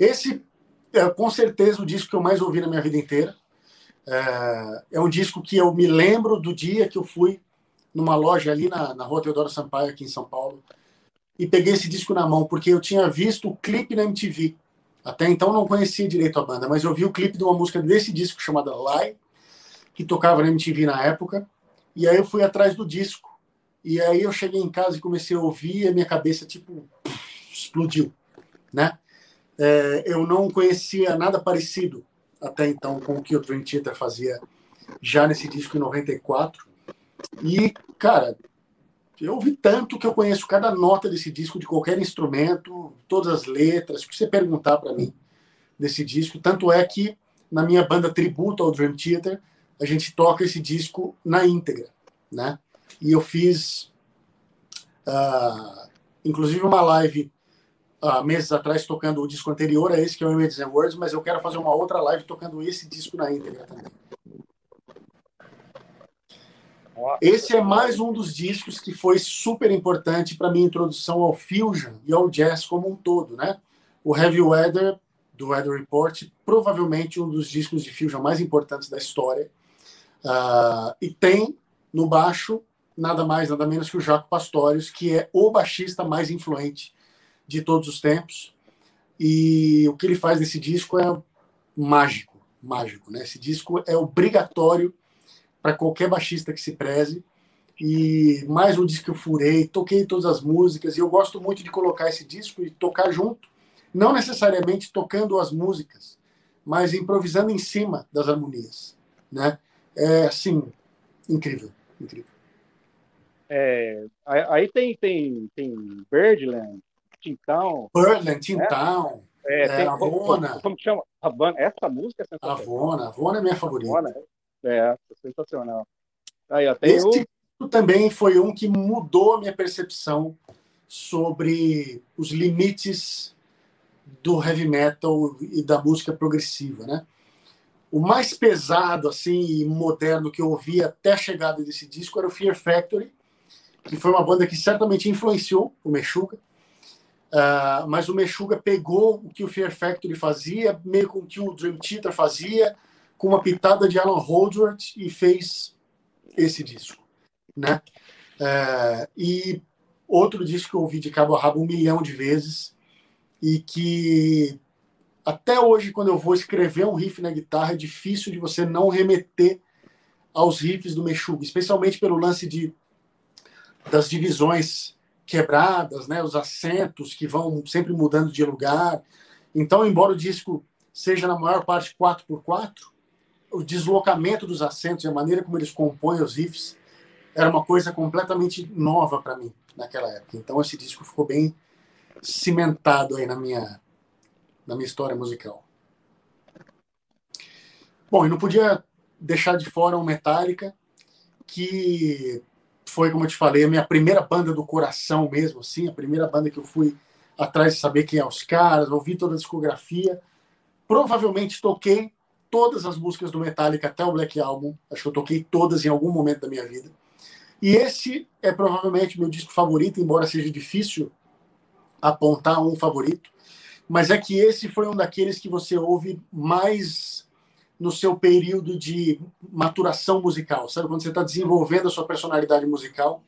Esse é com certeza o disco que eu mais ouvi na minha vida inteira. É, é um disco que eu me lembro do dia que eu fui numa loja ali na, na rua Teodoro Sampaio, aqui em São Paulo, e peguei esse disco na mão, porque eu tinha visto o clipe na MTV. Até então não conhecia direito a banda, mas eu vi o clipe de uma música desse disco chamada Lie, que tocava na MTV na época. E aí eu fui atrás do disco. E aí eu cheguei em casa e comecei a ouvir e a minha cabeça, tipo, explodiu, né? É, eu não conhecia nada parecido até então com o que o Dream Theater fazia já nesse disco em 94. E, cara, eu ouvi tanto que eu conheço cada nota desse disco, de qualquer instrumento, todas as letras, o que você perguntar para mim desse disco. Tanto é que na minha banda tributo ao Dream Theater, a gente toca esse disco na íntegra, né? E eu fiz, uh, inclusive, uma live uh, meses atrás tocando o disco anterior a esse, que é o Images and Words, mas eu quero fazer uma outra live tocando esse disco na íntegra também. Esse é mais um dos discos que foi super importante para minha introdução ao fusion e ao jazz como um todo, né? O Heavy Weather do Weather Report, provavelmente um dos discos de fusion mais importantes da história. Uh, e tem no baixo nada mais, nada menos que o Jaco Pastorius, que é o baixista mais influente de todos os tempos. E o que ele faz nesse disco é mágico, mágico, né? Esse disco é obrigatório para qualquer baixista que se preze. E mais um disco que eu furei, toquei todas as músicas e eu gosto muito de colocar esse disco e tocar junto, não necessariamente tocando as músicas, mas improvisando em cima das harmonias, né? É assim, incrível, incrível. É, aí tem, tem, tem Birdland, Tintão. Birdland, Tintão. É, é, tem, Avona. Como, que chama? Havana. Essa música é sensacional. Avona, Avona é minha favorita. Avona, é, é sensacional. Aí, até Esse o... também foi um que mudou a minha percepção sobre os limites do heavy metal e da música progressiva, né? O mais pesado, assim, e moderno que eu ouvi até a chegada desse disco era o Fear Factory, que foi uma banda que certamente influenciou o Meshuga. Uh, mas o Meshuga pegou o que o Fear Factory fazia, meio com o que o Dream Theater fazia, com uma pitada de Alan Holdsworth e fez esse disco, né? Uh, e outro disco que eu ouvi de cabo a rabo um milhão de vezes e que até hoje, quando eu vou escrever um riff na guitarra, é difícil de você não remeter aos riffs do Meshuggah, especialmente pelo lance de das divisões quebradas, né, os acentos que vão sempre mudando de lugar. Então, embora o disco seja na maior parte 4x4, o deslocamento dos acentos e a maneira como eles compõem os riffs era uma coisa completamente nova para mim naquela época. Então esse disco ficou bem cimentado aí na minha na minha história musical. Bom, e não podia deixar de fora o Metallica, que foi, como eu te falei, a minha primeira banda do coração mesmo, assim, a primeira banda que eu fui atrás de saber quem é os caras, ouvi toda a discografia. Provavelmente toquei todas as músicas do Metallica até o Black Album. Acho que eu toquei todas em algum momento da minha vida. E esse é provavelmente meu disco favorito, embora seja difícil apontar um favorito. Mas é que esse foi um daqueles que você ouve mais no seu período de maturação musical, sabe? Quando você está desenvolvendo a sua personalidade musical.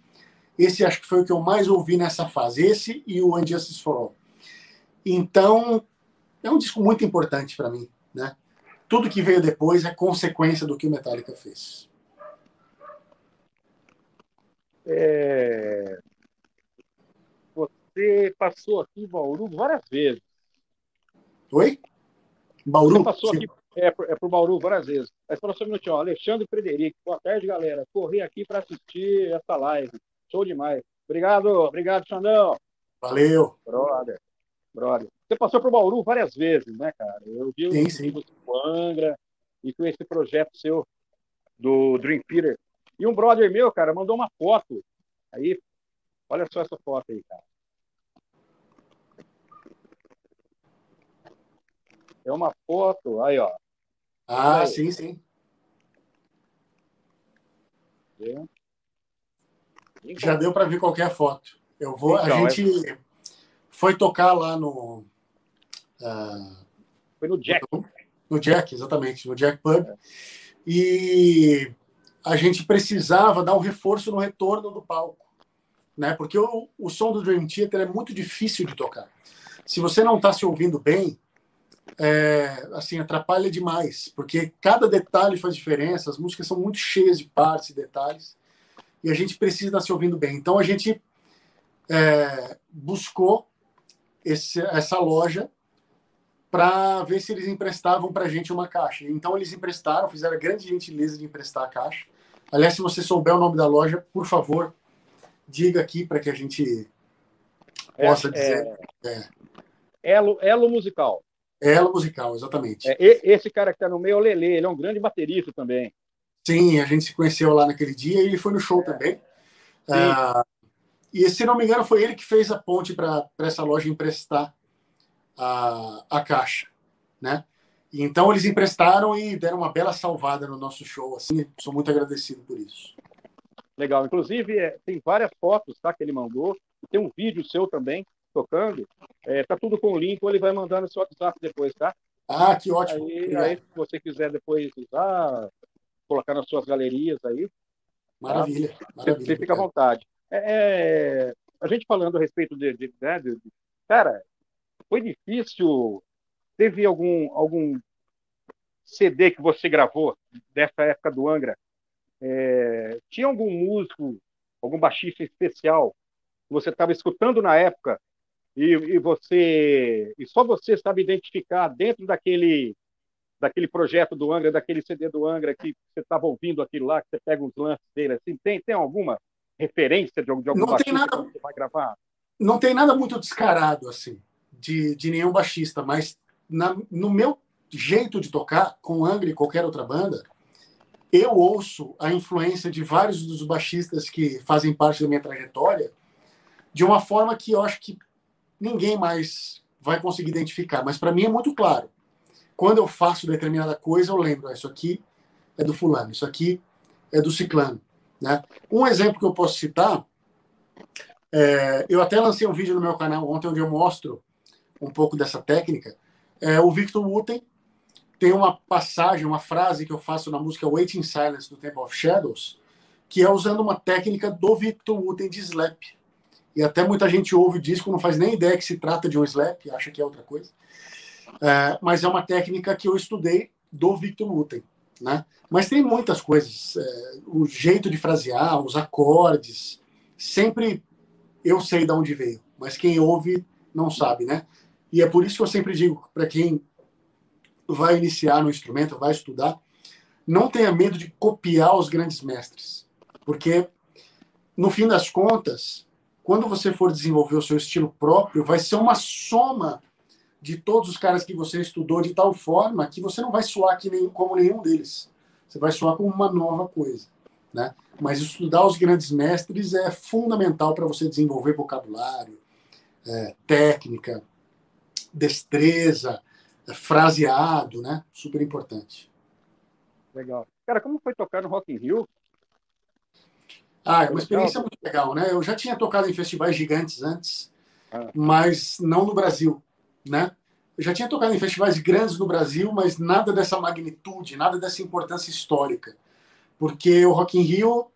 Esse acho que foi o que eu mais ouvi nessa fase. Esse e o Unjustice for All. Então, é um disco muito importante para mim, né? Tudo que veio depois é consequência do que o Metallica fez. É... Você passou aqui em Bauru várias vezes. Oi? Bauru? Você passou Sim. aqui é, é pro Bauru várias vezes. Mas fala só um minutinho, ó, Alexandre Frederico. Boa tarde, galera. Corri aqui para assistir essa live. Show demais. Obrigado, obrigado, Xandão. Valeu. Brother, brother. Você passou pro Bauru várias vezes, né, cara? Eu vi sim, os livros do Angra e com esse projeto seu do Dream Theater. E um brother meu, cara, mandou uma foto. Aí, olha só essa foto aí, cara. É uma foto, aí, ó. Ah, aí. sim, sim. Já deu para ver qualquer foto. Eu vou. Então, a gente é... foi tocar lá no. Uh, foi no Jack. No, no, Jack, exatamente, no Jack Pub. É. E a gente precisava dar um reforço no retorno do palco, né? Porque o, o som do Dream Theater é muito difícil de tocar. Se você não está se ouvindo bem, é, assim atrapalha demais, porque cada detalhe faz diferença. As músicas são muito cheias de partes e detalhes e a gente precisa estar se ouvindo bem. Então a gente é, buscou esse, essa loja para ver se eles emprestavam para a gente uma caixa. Então eles emprestaram, fizeram a grande gentileza de emprestar a caixa. Aliás, se você souber o nome da loja, por favor, diga aqui para que a gente possa é, dizer. É, Elo, Elo Musical. Elo musical, exatamente. É, esse cara que está no meio é o Lele, ele é um grande baterista também. Sim, a gente se conheceu lá naquele dia e ele foi no show é. também. Ah, e se não me engano, foi ele que fez a ponte para essa loja emprestar a, a caixa, né? E então eles emprestaram e deram uma bela salvada no nosso show. Assim, sou muito agradecido por isso. Legal. Inclusive, é, tem várias fotos tá, que ele mandou. Tem um vídeo seu também tocando. É, tá tudo com o link, ou ele vai mandar no seu WhatsApp depois, tá? Ah, que ótimo. Aí, aí, se você quiser depois usar, colocar nas suas galerias aí. Maravilha. Tá? maravilha você, fica à vontade. É, é, a gente falando a respeito de, de, né, de, de, Cara, foi difícil. Teve algum, algum CD que você gravou dessa época do Angra? É, tinha algum músico, algum baixista especial que você estava escutando na época e, e, você e só você sabe identificar dentro daquele daquele projeto do Angra, daquele CD do Angra que você estava ouvindo aquilo lá, que você pega os lances dele, assim, tem, tem alguma referência de, de algum não tem nada, que você vai gravar? Não tem nada muito descarado, assim, de, de nenhum baixista, mas na, no meu jeito de tocar, com Angra e qualquer outra banda, eu ouço a influência de vários dos baixistas que fazem parte da minha trajetória de uma forma que eu acho que ninguém mais vai conseguir identificar. Mas para mim é muito claro. Quando eu faço determinada coisa, eu lembro, ah, isso aqui é do fulano, isso aqui é do ciclano. Né? Um exemplo que eu posso citar, é, eu até lancei um vídeo no meu canal ontem onde eu mostro um pouco dessa técnica. É, o Victor Wooten tem uma passagem, uma frase que eu faço na música Waiting Silence do Temple of Shadows, que é usando uma técnica do Victor Wooten de slap e até muita gente ouve o disco, não faz nem ideia que se trata de um slap, acha que é outra coisa. É, mas é uma técnica que eu estudei do Victor Wooten. Né? Mas tem muitas coisas. É, o jeito de frasear, os acordes, sempre eu sei de onde veio, mas quem ouve não sabe, né? E é por isso que eu sempre digo para quem vai iniciar no instrumento, vai estudar, não tenha medo de copiar os grandes mestres, porque no fim das contas, quando você for desenvolver o seu estilo próprio, vai ser uma soma de todos os caras que você estudou de tal forma que você não vai soar aqui nem, como nenhum deles. Você vai soar como uma nova coisa, né? Mas estudar os grandes mestres é fundamental para você desenvolver vocabulário, é, técnica, destreza, é, fraseado, né? Super importante. Legal. Cara, como foi tocar no Rock in Rio? Ah, é uma experiência muito legal, né? Eu já tinha tocado em festivais gigantes antes, ah. mas não no Brasil, né? Eu já tinha tocado em festivais grandes no Brasil, mas nada dessa magnitude, nada dessa importância histórica. Porque o Rock in Rio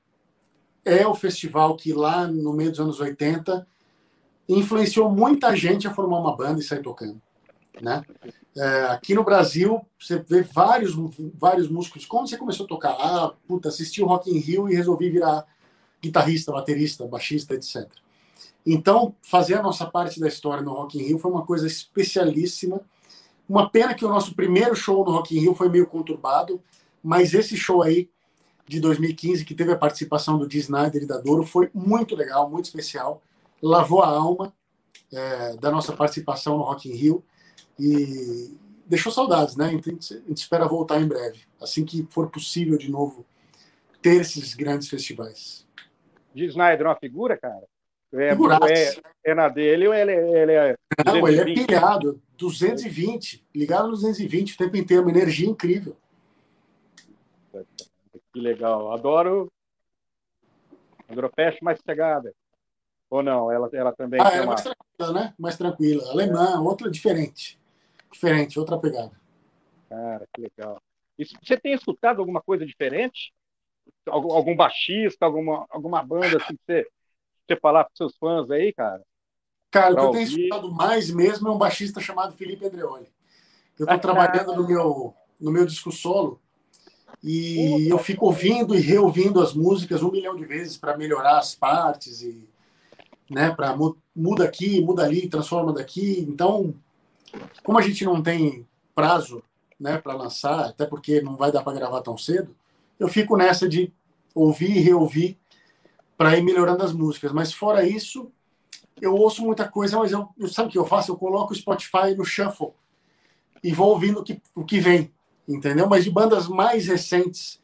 é o festival que lá no meio dos anos 80 influenciou muita gente a formar uma banda e sair tocando, né? É, aqui no Brasil, você vê vários, vários músicos. Como você começou a tocar? Ah, puta, assisti o Rock in Rio e resolvi virar guitarrista, baterista, baixista, etc. Então, fazer a nossa parte da história no Rock in Rio foi uma coisa especialíssima. Uma pena que o nosso primeiro show no Rock in Rio foi meio conturbado, mas esse show aí de 2015, que teve a participação do Dee Snyder e da Doro, foi muito legal, muito especial. Lavou a alma é, da nossa participação no Rock in Rio e deixou saudades, né? Então, a gente espera voltar em breve, assim que for possível de novo ter esses grandes festivais de Snyder uma figura, cara? É, é, é, na dele ou ele, ele é. Não, ele é pilhado, 220, ligado no 220 o tempo inteiro, uma energia incrível. Que legal, adoro. Andropeste mais cegada. Ou não? Ela, ela também. Ah, é uma... mais tranquila, né? Mais tranquila. Alemã, outra diferente. Diferente, outra pegada. Cara, que legal. Você tem escutado alguma coisa diferente? Algum baixista, alguma, alguma banda assim, que você, você falar para seus fãs aí, cara? Cara, o que eu tenho escutado mais mesmo é um baixista chamado Felipe Andreoli. Eu estou trabalhando no meu, no meu disco solo e eu fico ouvindo e reouvindo as músicas um milhão de vezes para melhorar as partes e né, para muda aqui, muda ali, transforma daqui. Então, como a gente não tem prazo, né, para lançar, até porque não vai dar para gravar tão cedo, eu fico nessa de ouvir e reouvir para ir melhorando as músicas. Mas fora isso, eu ouço muita coisa, mas eu, eu sabe o que eu faço? Eu coloco o Spotify no shuffle e vou ouvindo o que, o que vem, entendeu? Mas de bandas mais recentes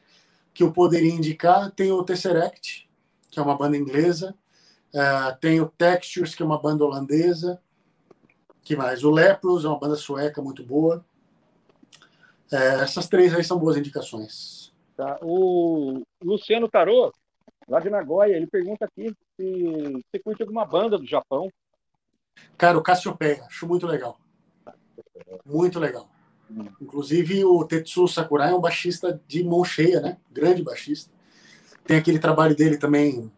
que eu poderia indicar, tem o Tesseract, que é uma banda inglesa, uh, tem o Textures, que é uma banda holandesa, que mais? O Lepros é uma banda sueca muito boa. Uh, essas três aí são boas indicações. Tá? O Luciano Tarô, lá de Nagoya, ele pergunta aqui se você curte alguma banda do Japão. Cara, o Cassiopeia, acho muito legal. Muito legal. Inclusive, o Tetsu Sakurai é um baixista de mão cheia, né? Grande baixista. Tem aquele trabalho dele também,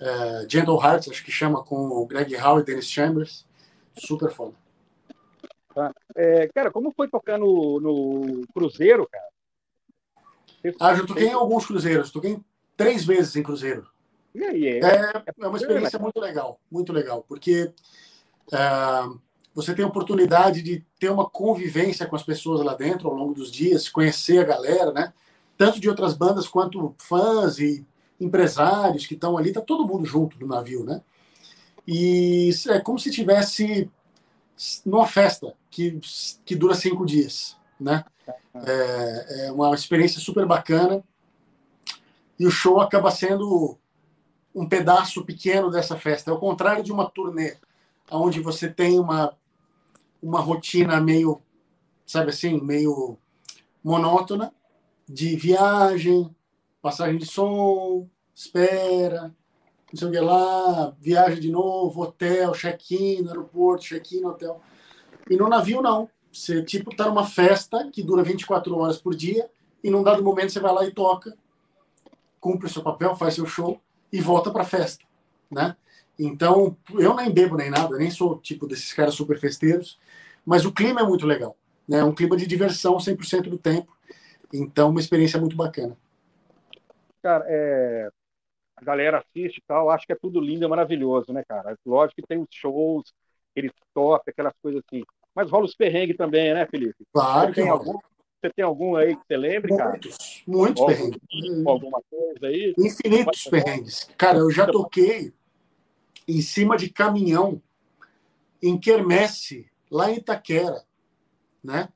é, Gentle Hearts, acho que chama, com o Greg Howe e Dennis Chambers. Super foda. Tá. É, cara, como foi tocar no, no Cruzeiro, cara? Ah, já toquei em alguns cruzeiros, toquei três vezes em cruzeiro. E aí, é, é, é uma experiência muito legal, muito legal, porque uh, você tem a oportunidade de ter uma convivência com as pessoas lá dentro ao longo dos dias, conhecer a galera, né? Tanto de outras bandas quanto fãs e empresários que estão ali, tá todo mundo junto no navio, né? E é como se tivesse numa festa que, que dura cinco dias, né? É, é uma experiência super bacana. E o show acaba sendo um pedaço pequeno dessa festa. É o contrário de uma turnê, onde você tem uma, uma rotina meio, sabe assim, meio monótona, de viagem, passagem de som, espera, não sei o que lá, viagem de novo, hotel, check-in aeroporto, check-in hotel. E no navio, não. Você, tipo, tá numa festa que dura 24 horas por dia e num dado momento você vai lá e toca, cumpre o seu papel, faz seu show e volta pra festa, né? Então, eu nem bebo nem nada, nem sou tipo desses caras super festeiros, mas o clima é muito legal, né? É um clima de diversão 100% do tempo. Então, uma experiência muito bacana. Cara, é... a galera assiste e tal, acho que é tudo lindo, é maravilhoso, né, cara? Lógico que tem os shows, eles tocam, aquelas coisas assim. Mas rola os perrengues também, né, Felipe? Claro que tem algum, Você tem algum aí que você lembre, cara? Muitos, muitos perrengues. Alguma coisa aí? Infinitos perrengues. Cara, eu já toquei em cima de caminhão em quermesse, lá em Itaquera, né?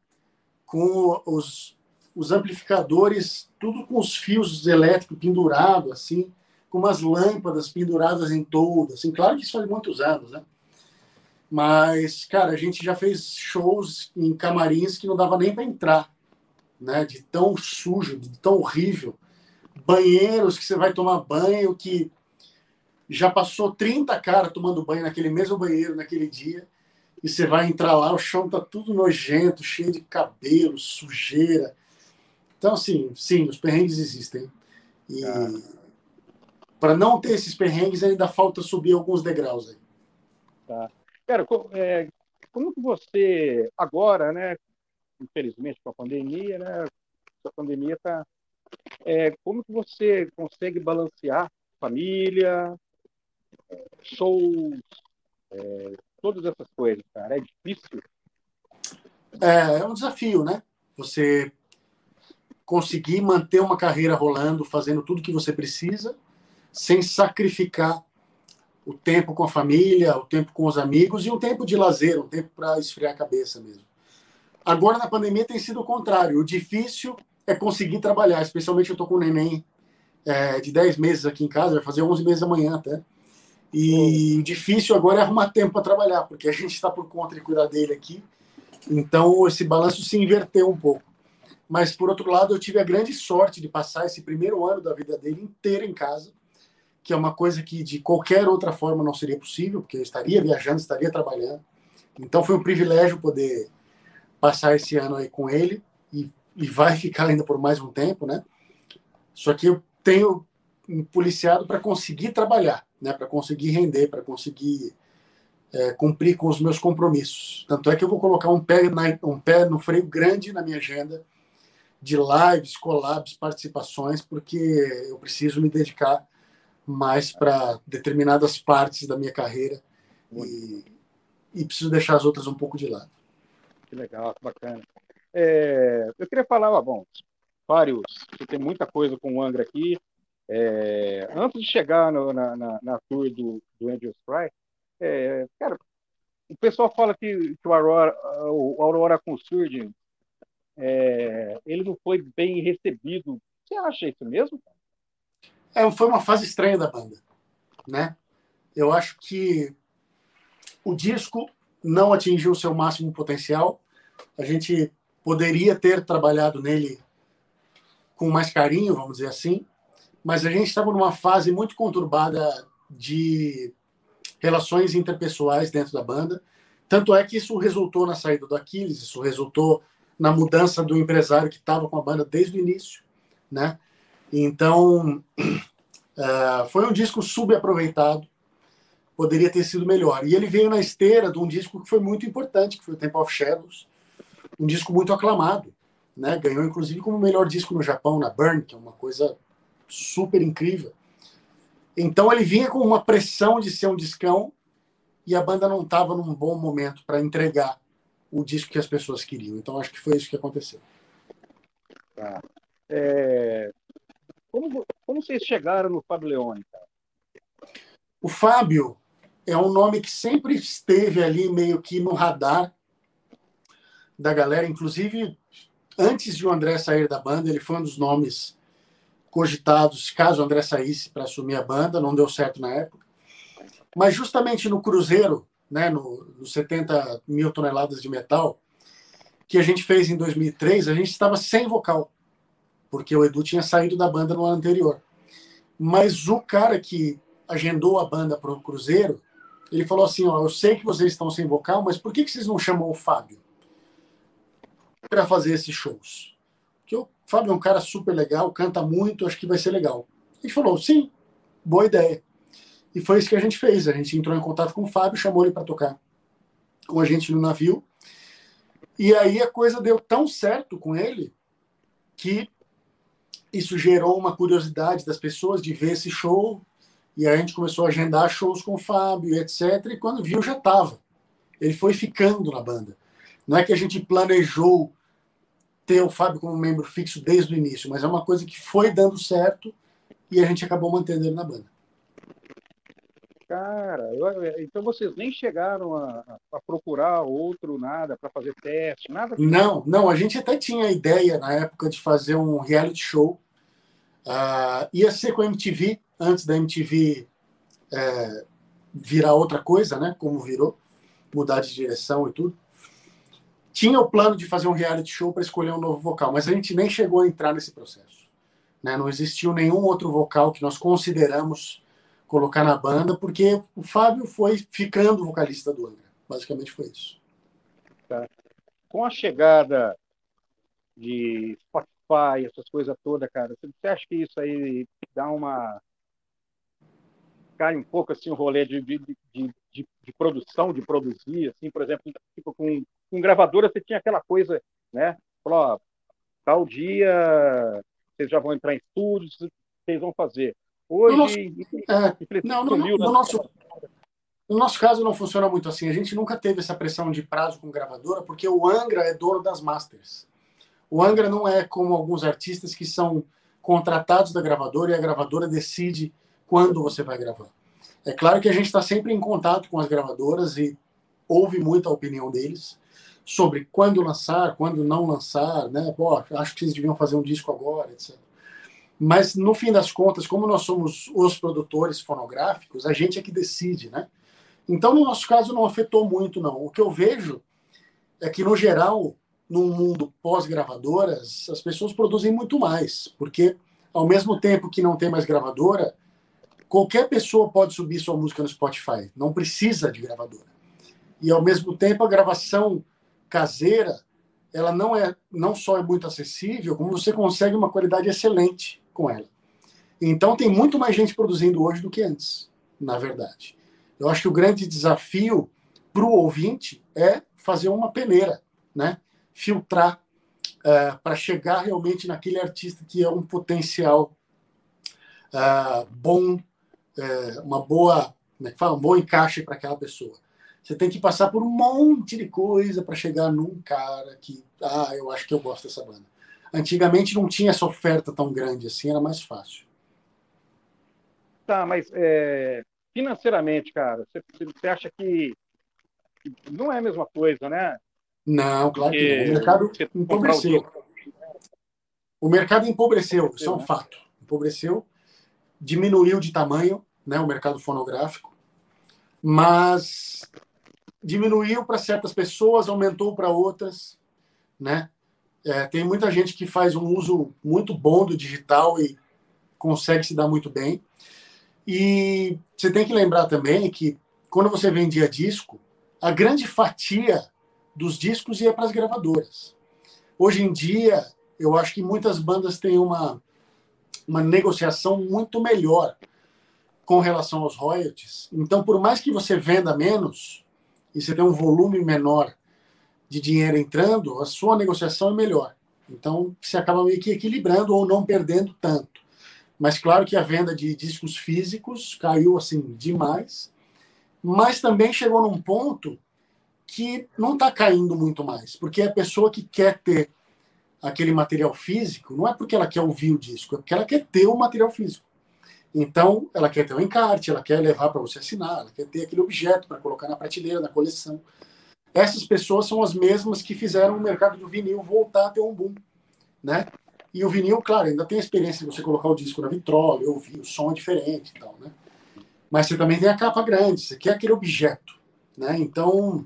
Com os, os amplificadores, tudo com os fios elétricos pendurados, assim, com umas lâmpadas penduradas em todo, assim. Claro que isso faz muitos anos, né? Mas, cara, a gente já fez shows em camarins que não dava nem para entrar, né? De tão sujo, de tão horrível. Banheiros que você vai tomar banho que já passou 30 caras tomando banho naquele mesmo banheiro naquele dia. E você vai entrar lá, o chão tá tudo nojento, cheio de cabelo, sujeira. Então, assim, sim, os perrengues existem. E ah. para não ter esses perrengues, ainda falta subir alguns degraus aí. Tá. Cara, é, como que você, agora, né, infelizmente com a pandemia, né, a pandemia tá, é, como que você consegue balancear família, shows, é, todas essas coisas, cara? É difícil? É, é um desafio, né? Você conseguir manter uma carreira rolando, fazendo tudo que você precisa, sem sacrificar o tempo com a família, o tempo com os amigos e um tempo de lazer, um tempo para esfriar a cabeça mesmo. Agora, na pandemia, tem sido o contrário. O difícil é conseguir trabalhar, especialmente eu estou com um neném é, de 10 meses aqui em casa, vai fazer 11 meses amanhã até. E o difícil agora é arrumar tempo para trabalhar, porque a gente está por conta de cuidar dele aqui. Então, esse balanço se inverteu um pouco. Mas, por outro lado, eu tive a grande sorte de passar esse primeiro ano da vida dele inteiro em casa que é uma coisa que de qualquer outra forma não seria possível, porque eu estaria viajando, estaria trabalhando. Então foi um privilégio poder passar esse ano aí com ele e, e vai ficar ainda por mais um tempo, né? Só que eu tenho um policiado para conseguir trabalhar, né? Para conseguir render, para conseguir é, cumprir com os meus compromissos. Tanto é que eu vou colocar um pé, na, um pé no freio grande na minha agenda de lives, collabs, participações, porque eu preciso me dedicar mais para determinadas partes da minha carreira e, e, preciso deixar as outras um pouco de lado. Que legal, que bacana. É, eu queria falar, bom, vários, você tem muita coisa com o Angra aqui. É, antes de chegar no, na, na, na, tour do, do Angels Cry, é, cara, o pessoal fala que, que o Aurora, o Aurora com Surgeon, é, ele não foi bem recebido. Você acha isso mesmo? É, foi uma fase estranha da banda, né? Eu acho que o disco não atingiu o seu máximo potencial. A gente poderia ter trabalhado nele com mais carinho, vamos dizer assim, mas a gente estava numa fase muito conturbada de relações interpessoais dentro da banda. Tanto é que isso resultou na saída do Aquiles, isso resultou na mudança do empresário que estava com a banda desde o início, né? Então, uh, foi um disco subaproveitado, poderia ter sido melhor. E ele veio na esteira de um disco que foi muito importante, que foi o Temple of Shadows, um disco muito aclamado, né? Ganhou inclusive como melhor disco no Japão, na Burn, que é uma coisa super incrível. Então ele vinha com uma pressão de ser um discão e a banda não estava num bom momento para entregar o disco que as pessoas queriam. Então acho que foi isso que aconteceu. Tá. É, como, como vocês chegaram no Fábio Leone? Cara? O Fábio é um nome que sempre esteve ali meio que no radar da galera, inclusive antes de o André sair da banda, ele foi um dos nomes cogitados caso o André saísse para assumir a banda, não deu certo na época. Mas justamente no Cruzeiro, né, no, no 70 mil toneladas de metal, que a gente fez em 2003, a gente estava sem vocal porque o Edu tinha saído da banda no ano anterior. Mas o cara que agendou a banda para o Cruzeiro, ele falou assim: ó, eu sei que vocês estão sem vocal, mas por que, que vocês não chamam o Fábio para fazer esses shows? Porque o Fábio é um cara super legal, canta muito, acho que vai ser legal. Ele falou: sim, boa ideia. E foi isso que a gente fez. A gente entrou em contato com o Fábio, chamou ele para tocar com a gente no navio. E aí a coisa deu tão certo com ele que isso gerou uma curiosidade das pessoas de ver esse show. E a gente começou a agendar shows com o Fábio, etc. E quando viu, já estava. Ele foi ficando na banda. Não é que a gente planejou ter o Fábio como membro fixo desde o início, mas é uma coisa que foi dando certo e a gente acabou mantendo ele na banda. Cara, eu, então vocês nem chegaram a, a procurar outro nada para fazer teste, nada? Não, não. A gente até tinha a ideia na época de fazer um reality show. Uh, ia ser com a MTV, antes da MTV é, virar outra coisa, né? Como virou, mudar de direção e tudo. Tinha o plano de fazer um reality show para escolher um novo vocal, mas a gente nem chegou a entrar nesse processo. Né? Não existiu nenhum outro vocal que nós consideramos colocar na banda, porque o Fábio foi ficando vocalista do Angra. Basicamente foi isso. Tá. Com a chegada de Spotify, essas coisas todas, cara, você acha que isso aí dá uma. cai um pouco assim o rolê de, de, de, de, de produção, de produzir, assim, por exemplo, tipo, com, com gravadora você tinha aquela coisa, né? Falou, ó, tal dia vocês já vão entrar em estúdios, vocês vão fazer. Hoje, no nosso, é, não, no, no, no, nosso, no nosso caso não funciona muito assim. A gente nunca teve essa pressão de prazo com gravadora, porque o Angra é dono das masters. O Angra não é como alguns artistas que são contratados da gravadora e a gravadora decide quando você vai gravar. É claro que a gente está sempre em contato com as gravadoras e ouve muito a opinião deles sobre quando lançar, quando não lançar, né? Pô, acho que vocês deviam fazer um disco agora, etc. Mas, no fim das contas, como nós somos os produtores fonográficos, a gente é que decide, né? Então, no nosso caso, não afetou muito, não. O que eu vejo é que, no geral, num mundo pós-gravadoras, as pessoas produzem muito mais, porque, ao mesmo tempo que não tem mais gravadora, qualquer pessoa pode subir sua música no Spotify, não precisa de gravadora. E, ao mesmo tempo, a gravação caseira, ela não é não só é muito acessível, como você consegue uma qualidade excelente com ela. Então tem muito mais gente produzindo hoje do que antes, na verdade. Eu acho que o grande desafio para o ouvinte é fazer uma peneira, né? filtrar uh, para chegar realmente naquele artista que é um potencial uh, bom, uh, uma boa, como é que fala? um bom encaixe para aquela pessoa. Você tem que passar por um monte de coisa para chegar num cara que, ah, eu acho que eu gosto dessa banda. Antigamente não tinha essa oferta tão grande assim, era mais fácil. Tá, mas é, financeiramente, cara, você, você acha que, não é a mesma coisa, né? Não, claro Porque que não. O mercado empobreceu. O mercado empobreceu, isso é um né? fato. Empobreceu, diminuiu de tamanho, né, o mercado fonográfico, mas diminuiu para certas pessoas, aumentou para outras, né? É, tem muita gente que faz um uso muito bom do digital e consegue se dar muito bem. E você tem que lembrar também que quando você vendia disco, a grande fatia dos discos ia para as gravadoras. Hoje em dia, eu acho que muitas bandas têm uma, uma negociação muito melhor com relação aos royalties. Então, por mais que você venda menos e você tenha um volume menor de dinheiro entrando, a sua negociação é melhor. Então, você acaba meio que equilibrando ou não perdendo tanto. Mas claro que a venda de discos físicos caiu assim demais, mas também chegou num ponto que não está caindo muito mais, porque a pessoa que quer ter aquele material físico não é porque ela quer ouvir o disco, é porque ela quer ter o material físico. Então, ela quer ter um encarte, ela quer levar para você assinar, ela quer ter aquele objeto para colocar na prateleira, na coleção essas pessoas são as mesmas que fizeram o mercado do vinil voltar a ter um boom, né? E o vinil, claro, ainda tem a experiência de você colocar o disco na vitrola, ouvir, o som é diferente tal, né? Mas você também tem a capa grande, você quer aquele objeto, né? Então,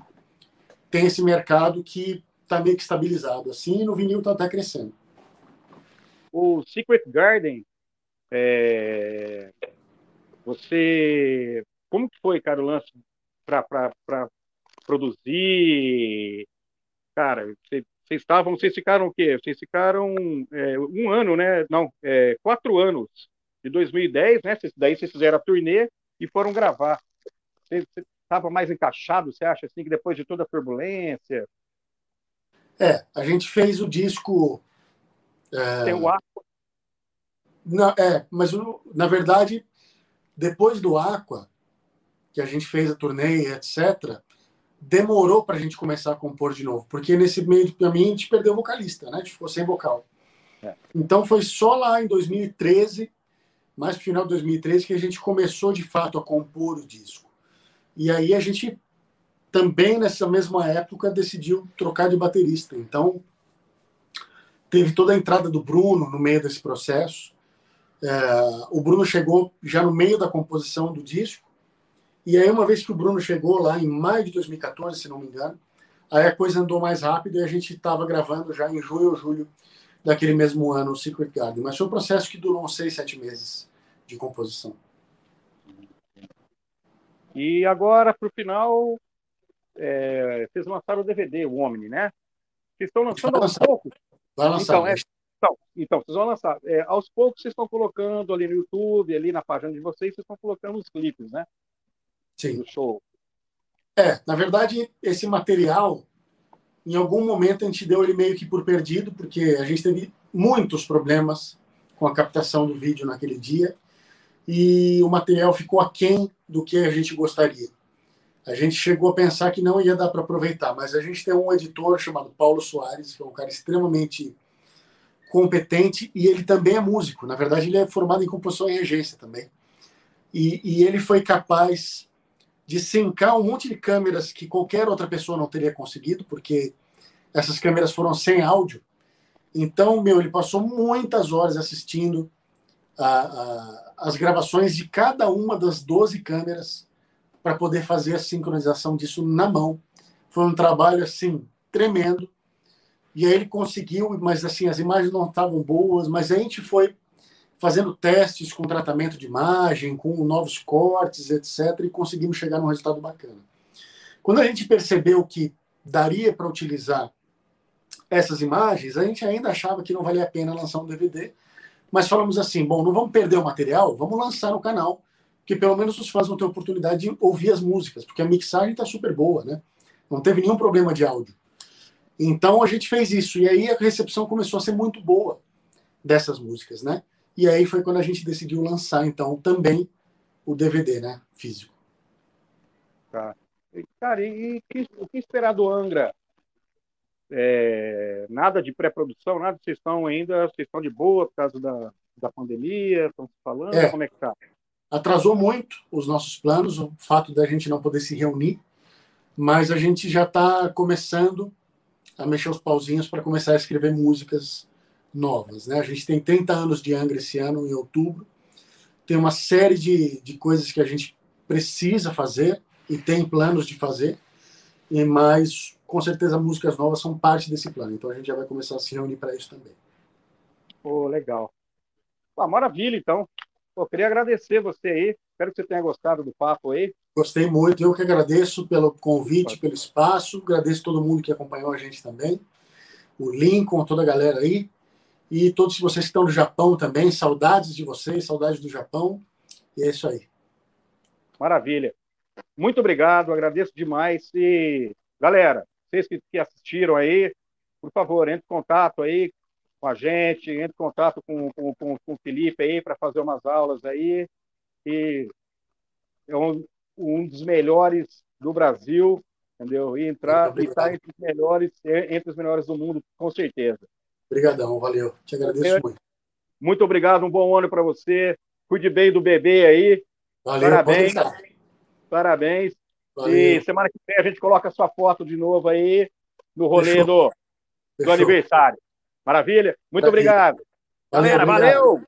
tem esse mercado que está meio que estabilizado assim, e no vinil está até crescendo. O Secret Garden, é... você... Como que foi, cara, o lance para produzir. Cara, vocês estavam, vocês ficaram o quê? Vocês ficaram é, um ano, né? Não, é, quatro anos. De 2010, né? Cês, daí vocês fizeram a turnê e foram gravar. Você estava mais encaixado, você acha assim, que depois de toda a turbulência? É, a gente fez o disco. É... Tem o Aqua. Na, é, mas na verdade, depois do Aqua, que a gente fez a turnê, etc., demorou para a gente começar a compor de novo, porque nesse meio do caminho a gente perdeu o vocalista, né? A gente ficou sem vocal. É. Então foi só lá em 2013, mais no final de 2013, que a gente começou de fato a compor o disco. E aí a gente também nessa mesma época decidiu trocar de baterista. Então teve toda a entrada do Bruno no meio desse processo. É, o Bruno chegou já no meio da composição do disco. E aí, uma vez que o Bruno chegou lá em maio de 2014, se não me engano, aí a coisa andou mais rápido e a gente estava gravando já em junho ou julho daquele mesmo ano o Secret Garden. Mas foi um processo que durou uns seis, sete meses de composição. E agora, para o final, é, vocês lançaram o DVD, o Omni, né? Vocês estão lançando aos poucos. Vai lançar. Então, é, então, então, vocês vão lançar. É, aos poucos vocês estão colocando ali no YouTube, ali na página de vocês, vocês estão colocando os clipes, né? Sim. Do show. É, na verdade, esse material, em algum momento a gente deu ele meio que por perdido, porque a gente teve muitos problemas com a captação do vídeo naquele dia e o material ficou aquém do que a gente gostaria. A gente chegou a pensar que não ia dar para aproveitar, mas a gente tem um editor chamado Paulo Soares, que é um cara extremamente competente e ele também é músico. Na verdade, ele é formado em composição e regência também. E, e ele foi capaz de sincar um monte de câmeras que qualquer outra pessoa não teria conseguido, porque essas câmeras foram sem áudio. Então, meu, ele passou muitas horas assistindo a, a, as gravações de cada uma das 12 câmeras para poder fazer a sincronização disso na mão. Foi um trabalho assim tremendo. E aí ele conseguiu, mas assim as imagens não estavam boas, mas a gente foi fazendo testes com tratamento de imagem, com novos cortes, etc., e conseguimos chegar num resultado bacana. Quando a gente percebeu que daria para utilizar essas imagens, a gente ainda achava que não valia a pena lançar um DVD, mas falamos assim: bom, não vamos perder o material, vamos lançar no canal, que pelo menos os fãs vão ter oportunidade de ouvir as músicas, porque a mixagem está super boa, né? Não teve nenhum problema de áudio. Então a gente fez isso, e aí a recepção começou a ser muito boa dessas músicas, né? E aí foi quando a gente decidiu lançar, então, também o DVD, né? Físico. Tá. Cara, e, e o que esperar do Angra? É, nada de pré-produção, nada, vocês estão ainda, vocês estão de boa por causa da, da pandemia, estão falando, é, como é que tá? Atrasou muito os nossos planos, o fato da gente não poder se reunir, mas a gente já está começando a mexer os pauzinhos para começar a escrever músicas novas. Né? A gente tem 30 anos de Angra esse ano, em outubro. Tem uma série de, de coisas que a gente precisa fazer e tem planos de fazer, e mas com certeza músicas novas são parte desse plano. Então a gente já vai começar a se reunir para isso também. Oh, legal. Ah, maravilha, então. Pô, queria agradecer você aí. Espero que você tenha gostado do papo aí. Gostei muito. Eu que agradeço pelo convite, pelo espaço. Agradeço todo mundo que acompanhou a gente também. O Lincoln, toda a galera aí. E todos vocês que estão no Japão também, saudades de vocês, saudades do Japão. E é isso aí. Maravilha. Muito obrigado, agradeço demais. E, galera, vocês que assistiram aí, por favor, entre em contato aí com a gente, entre em contato com, com, com, com o Felipe aí para fazer umas aulas aí. E é um, um dos melhores do Brasil, entendeu? E entrar e estar entre os melhores, entre os melhores do mundo, com certeza. Obrigadão, valeu. Te agradeço muito. Muito obrigado, um bom ano para você. Cuide bem do bebê aí. Valeu, parabéns. Parabéns. Valeu. E semana que vem a gente coloca a sua foto de novo aí no rolê do, do aniversário. Maravilha? Muito Maravilha. obrigado. Valeu, Galera, obrigado. valeu!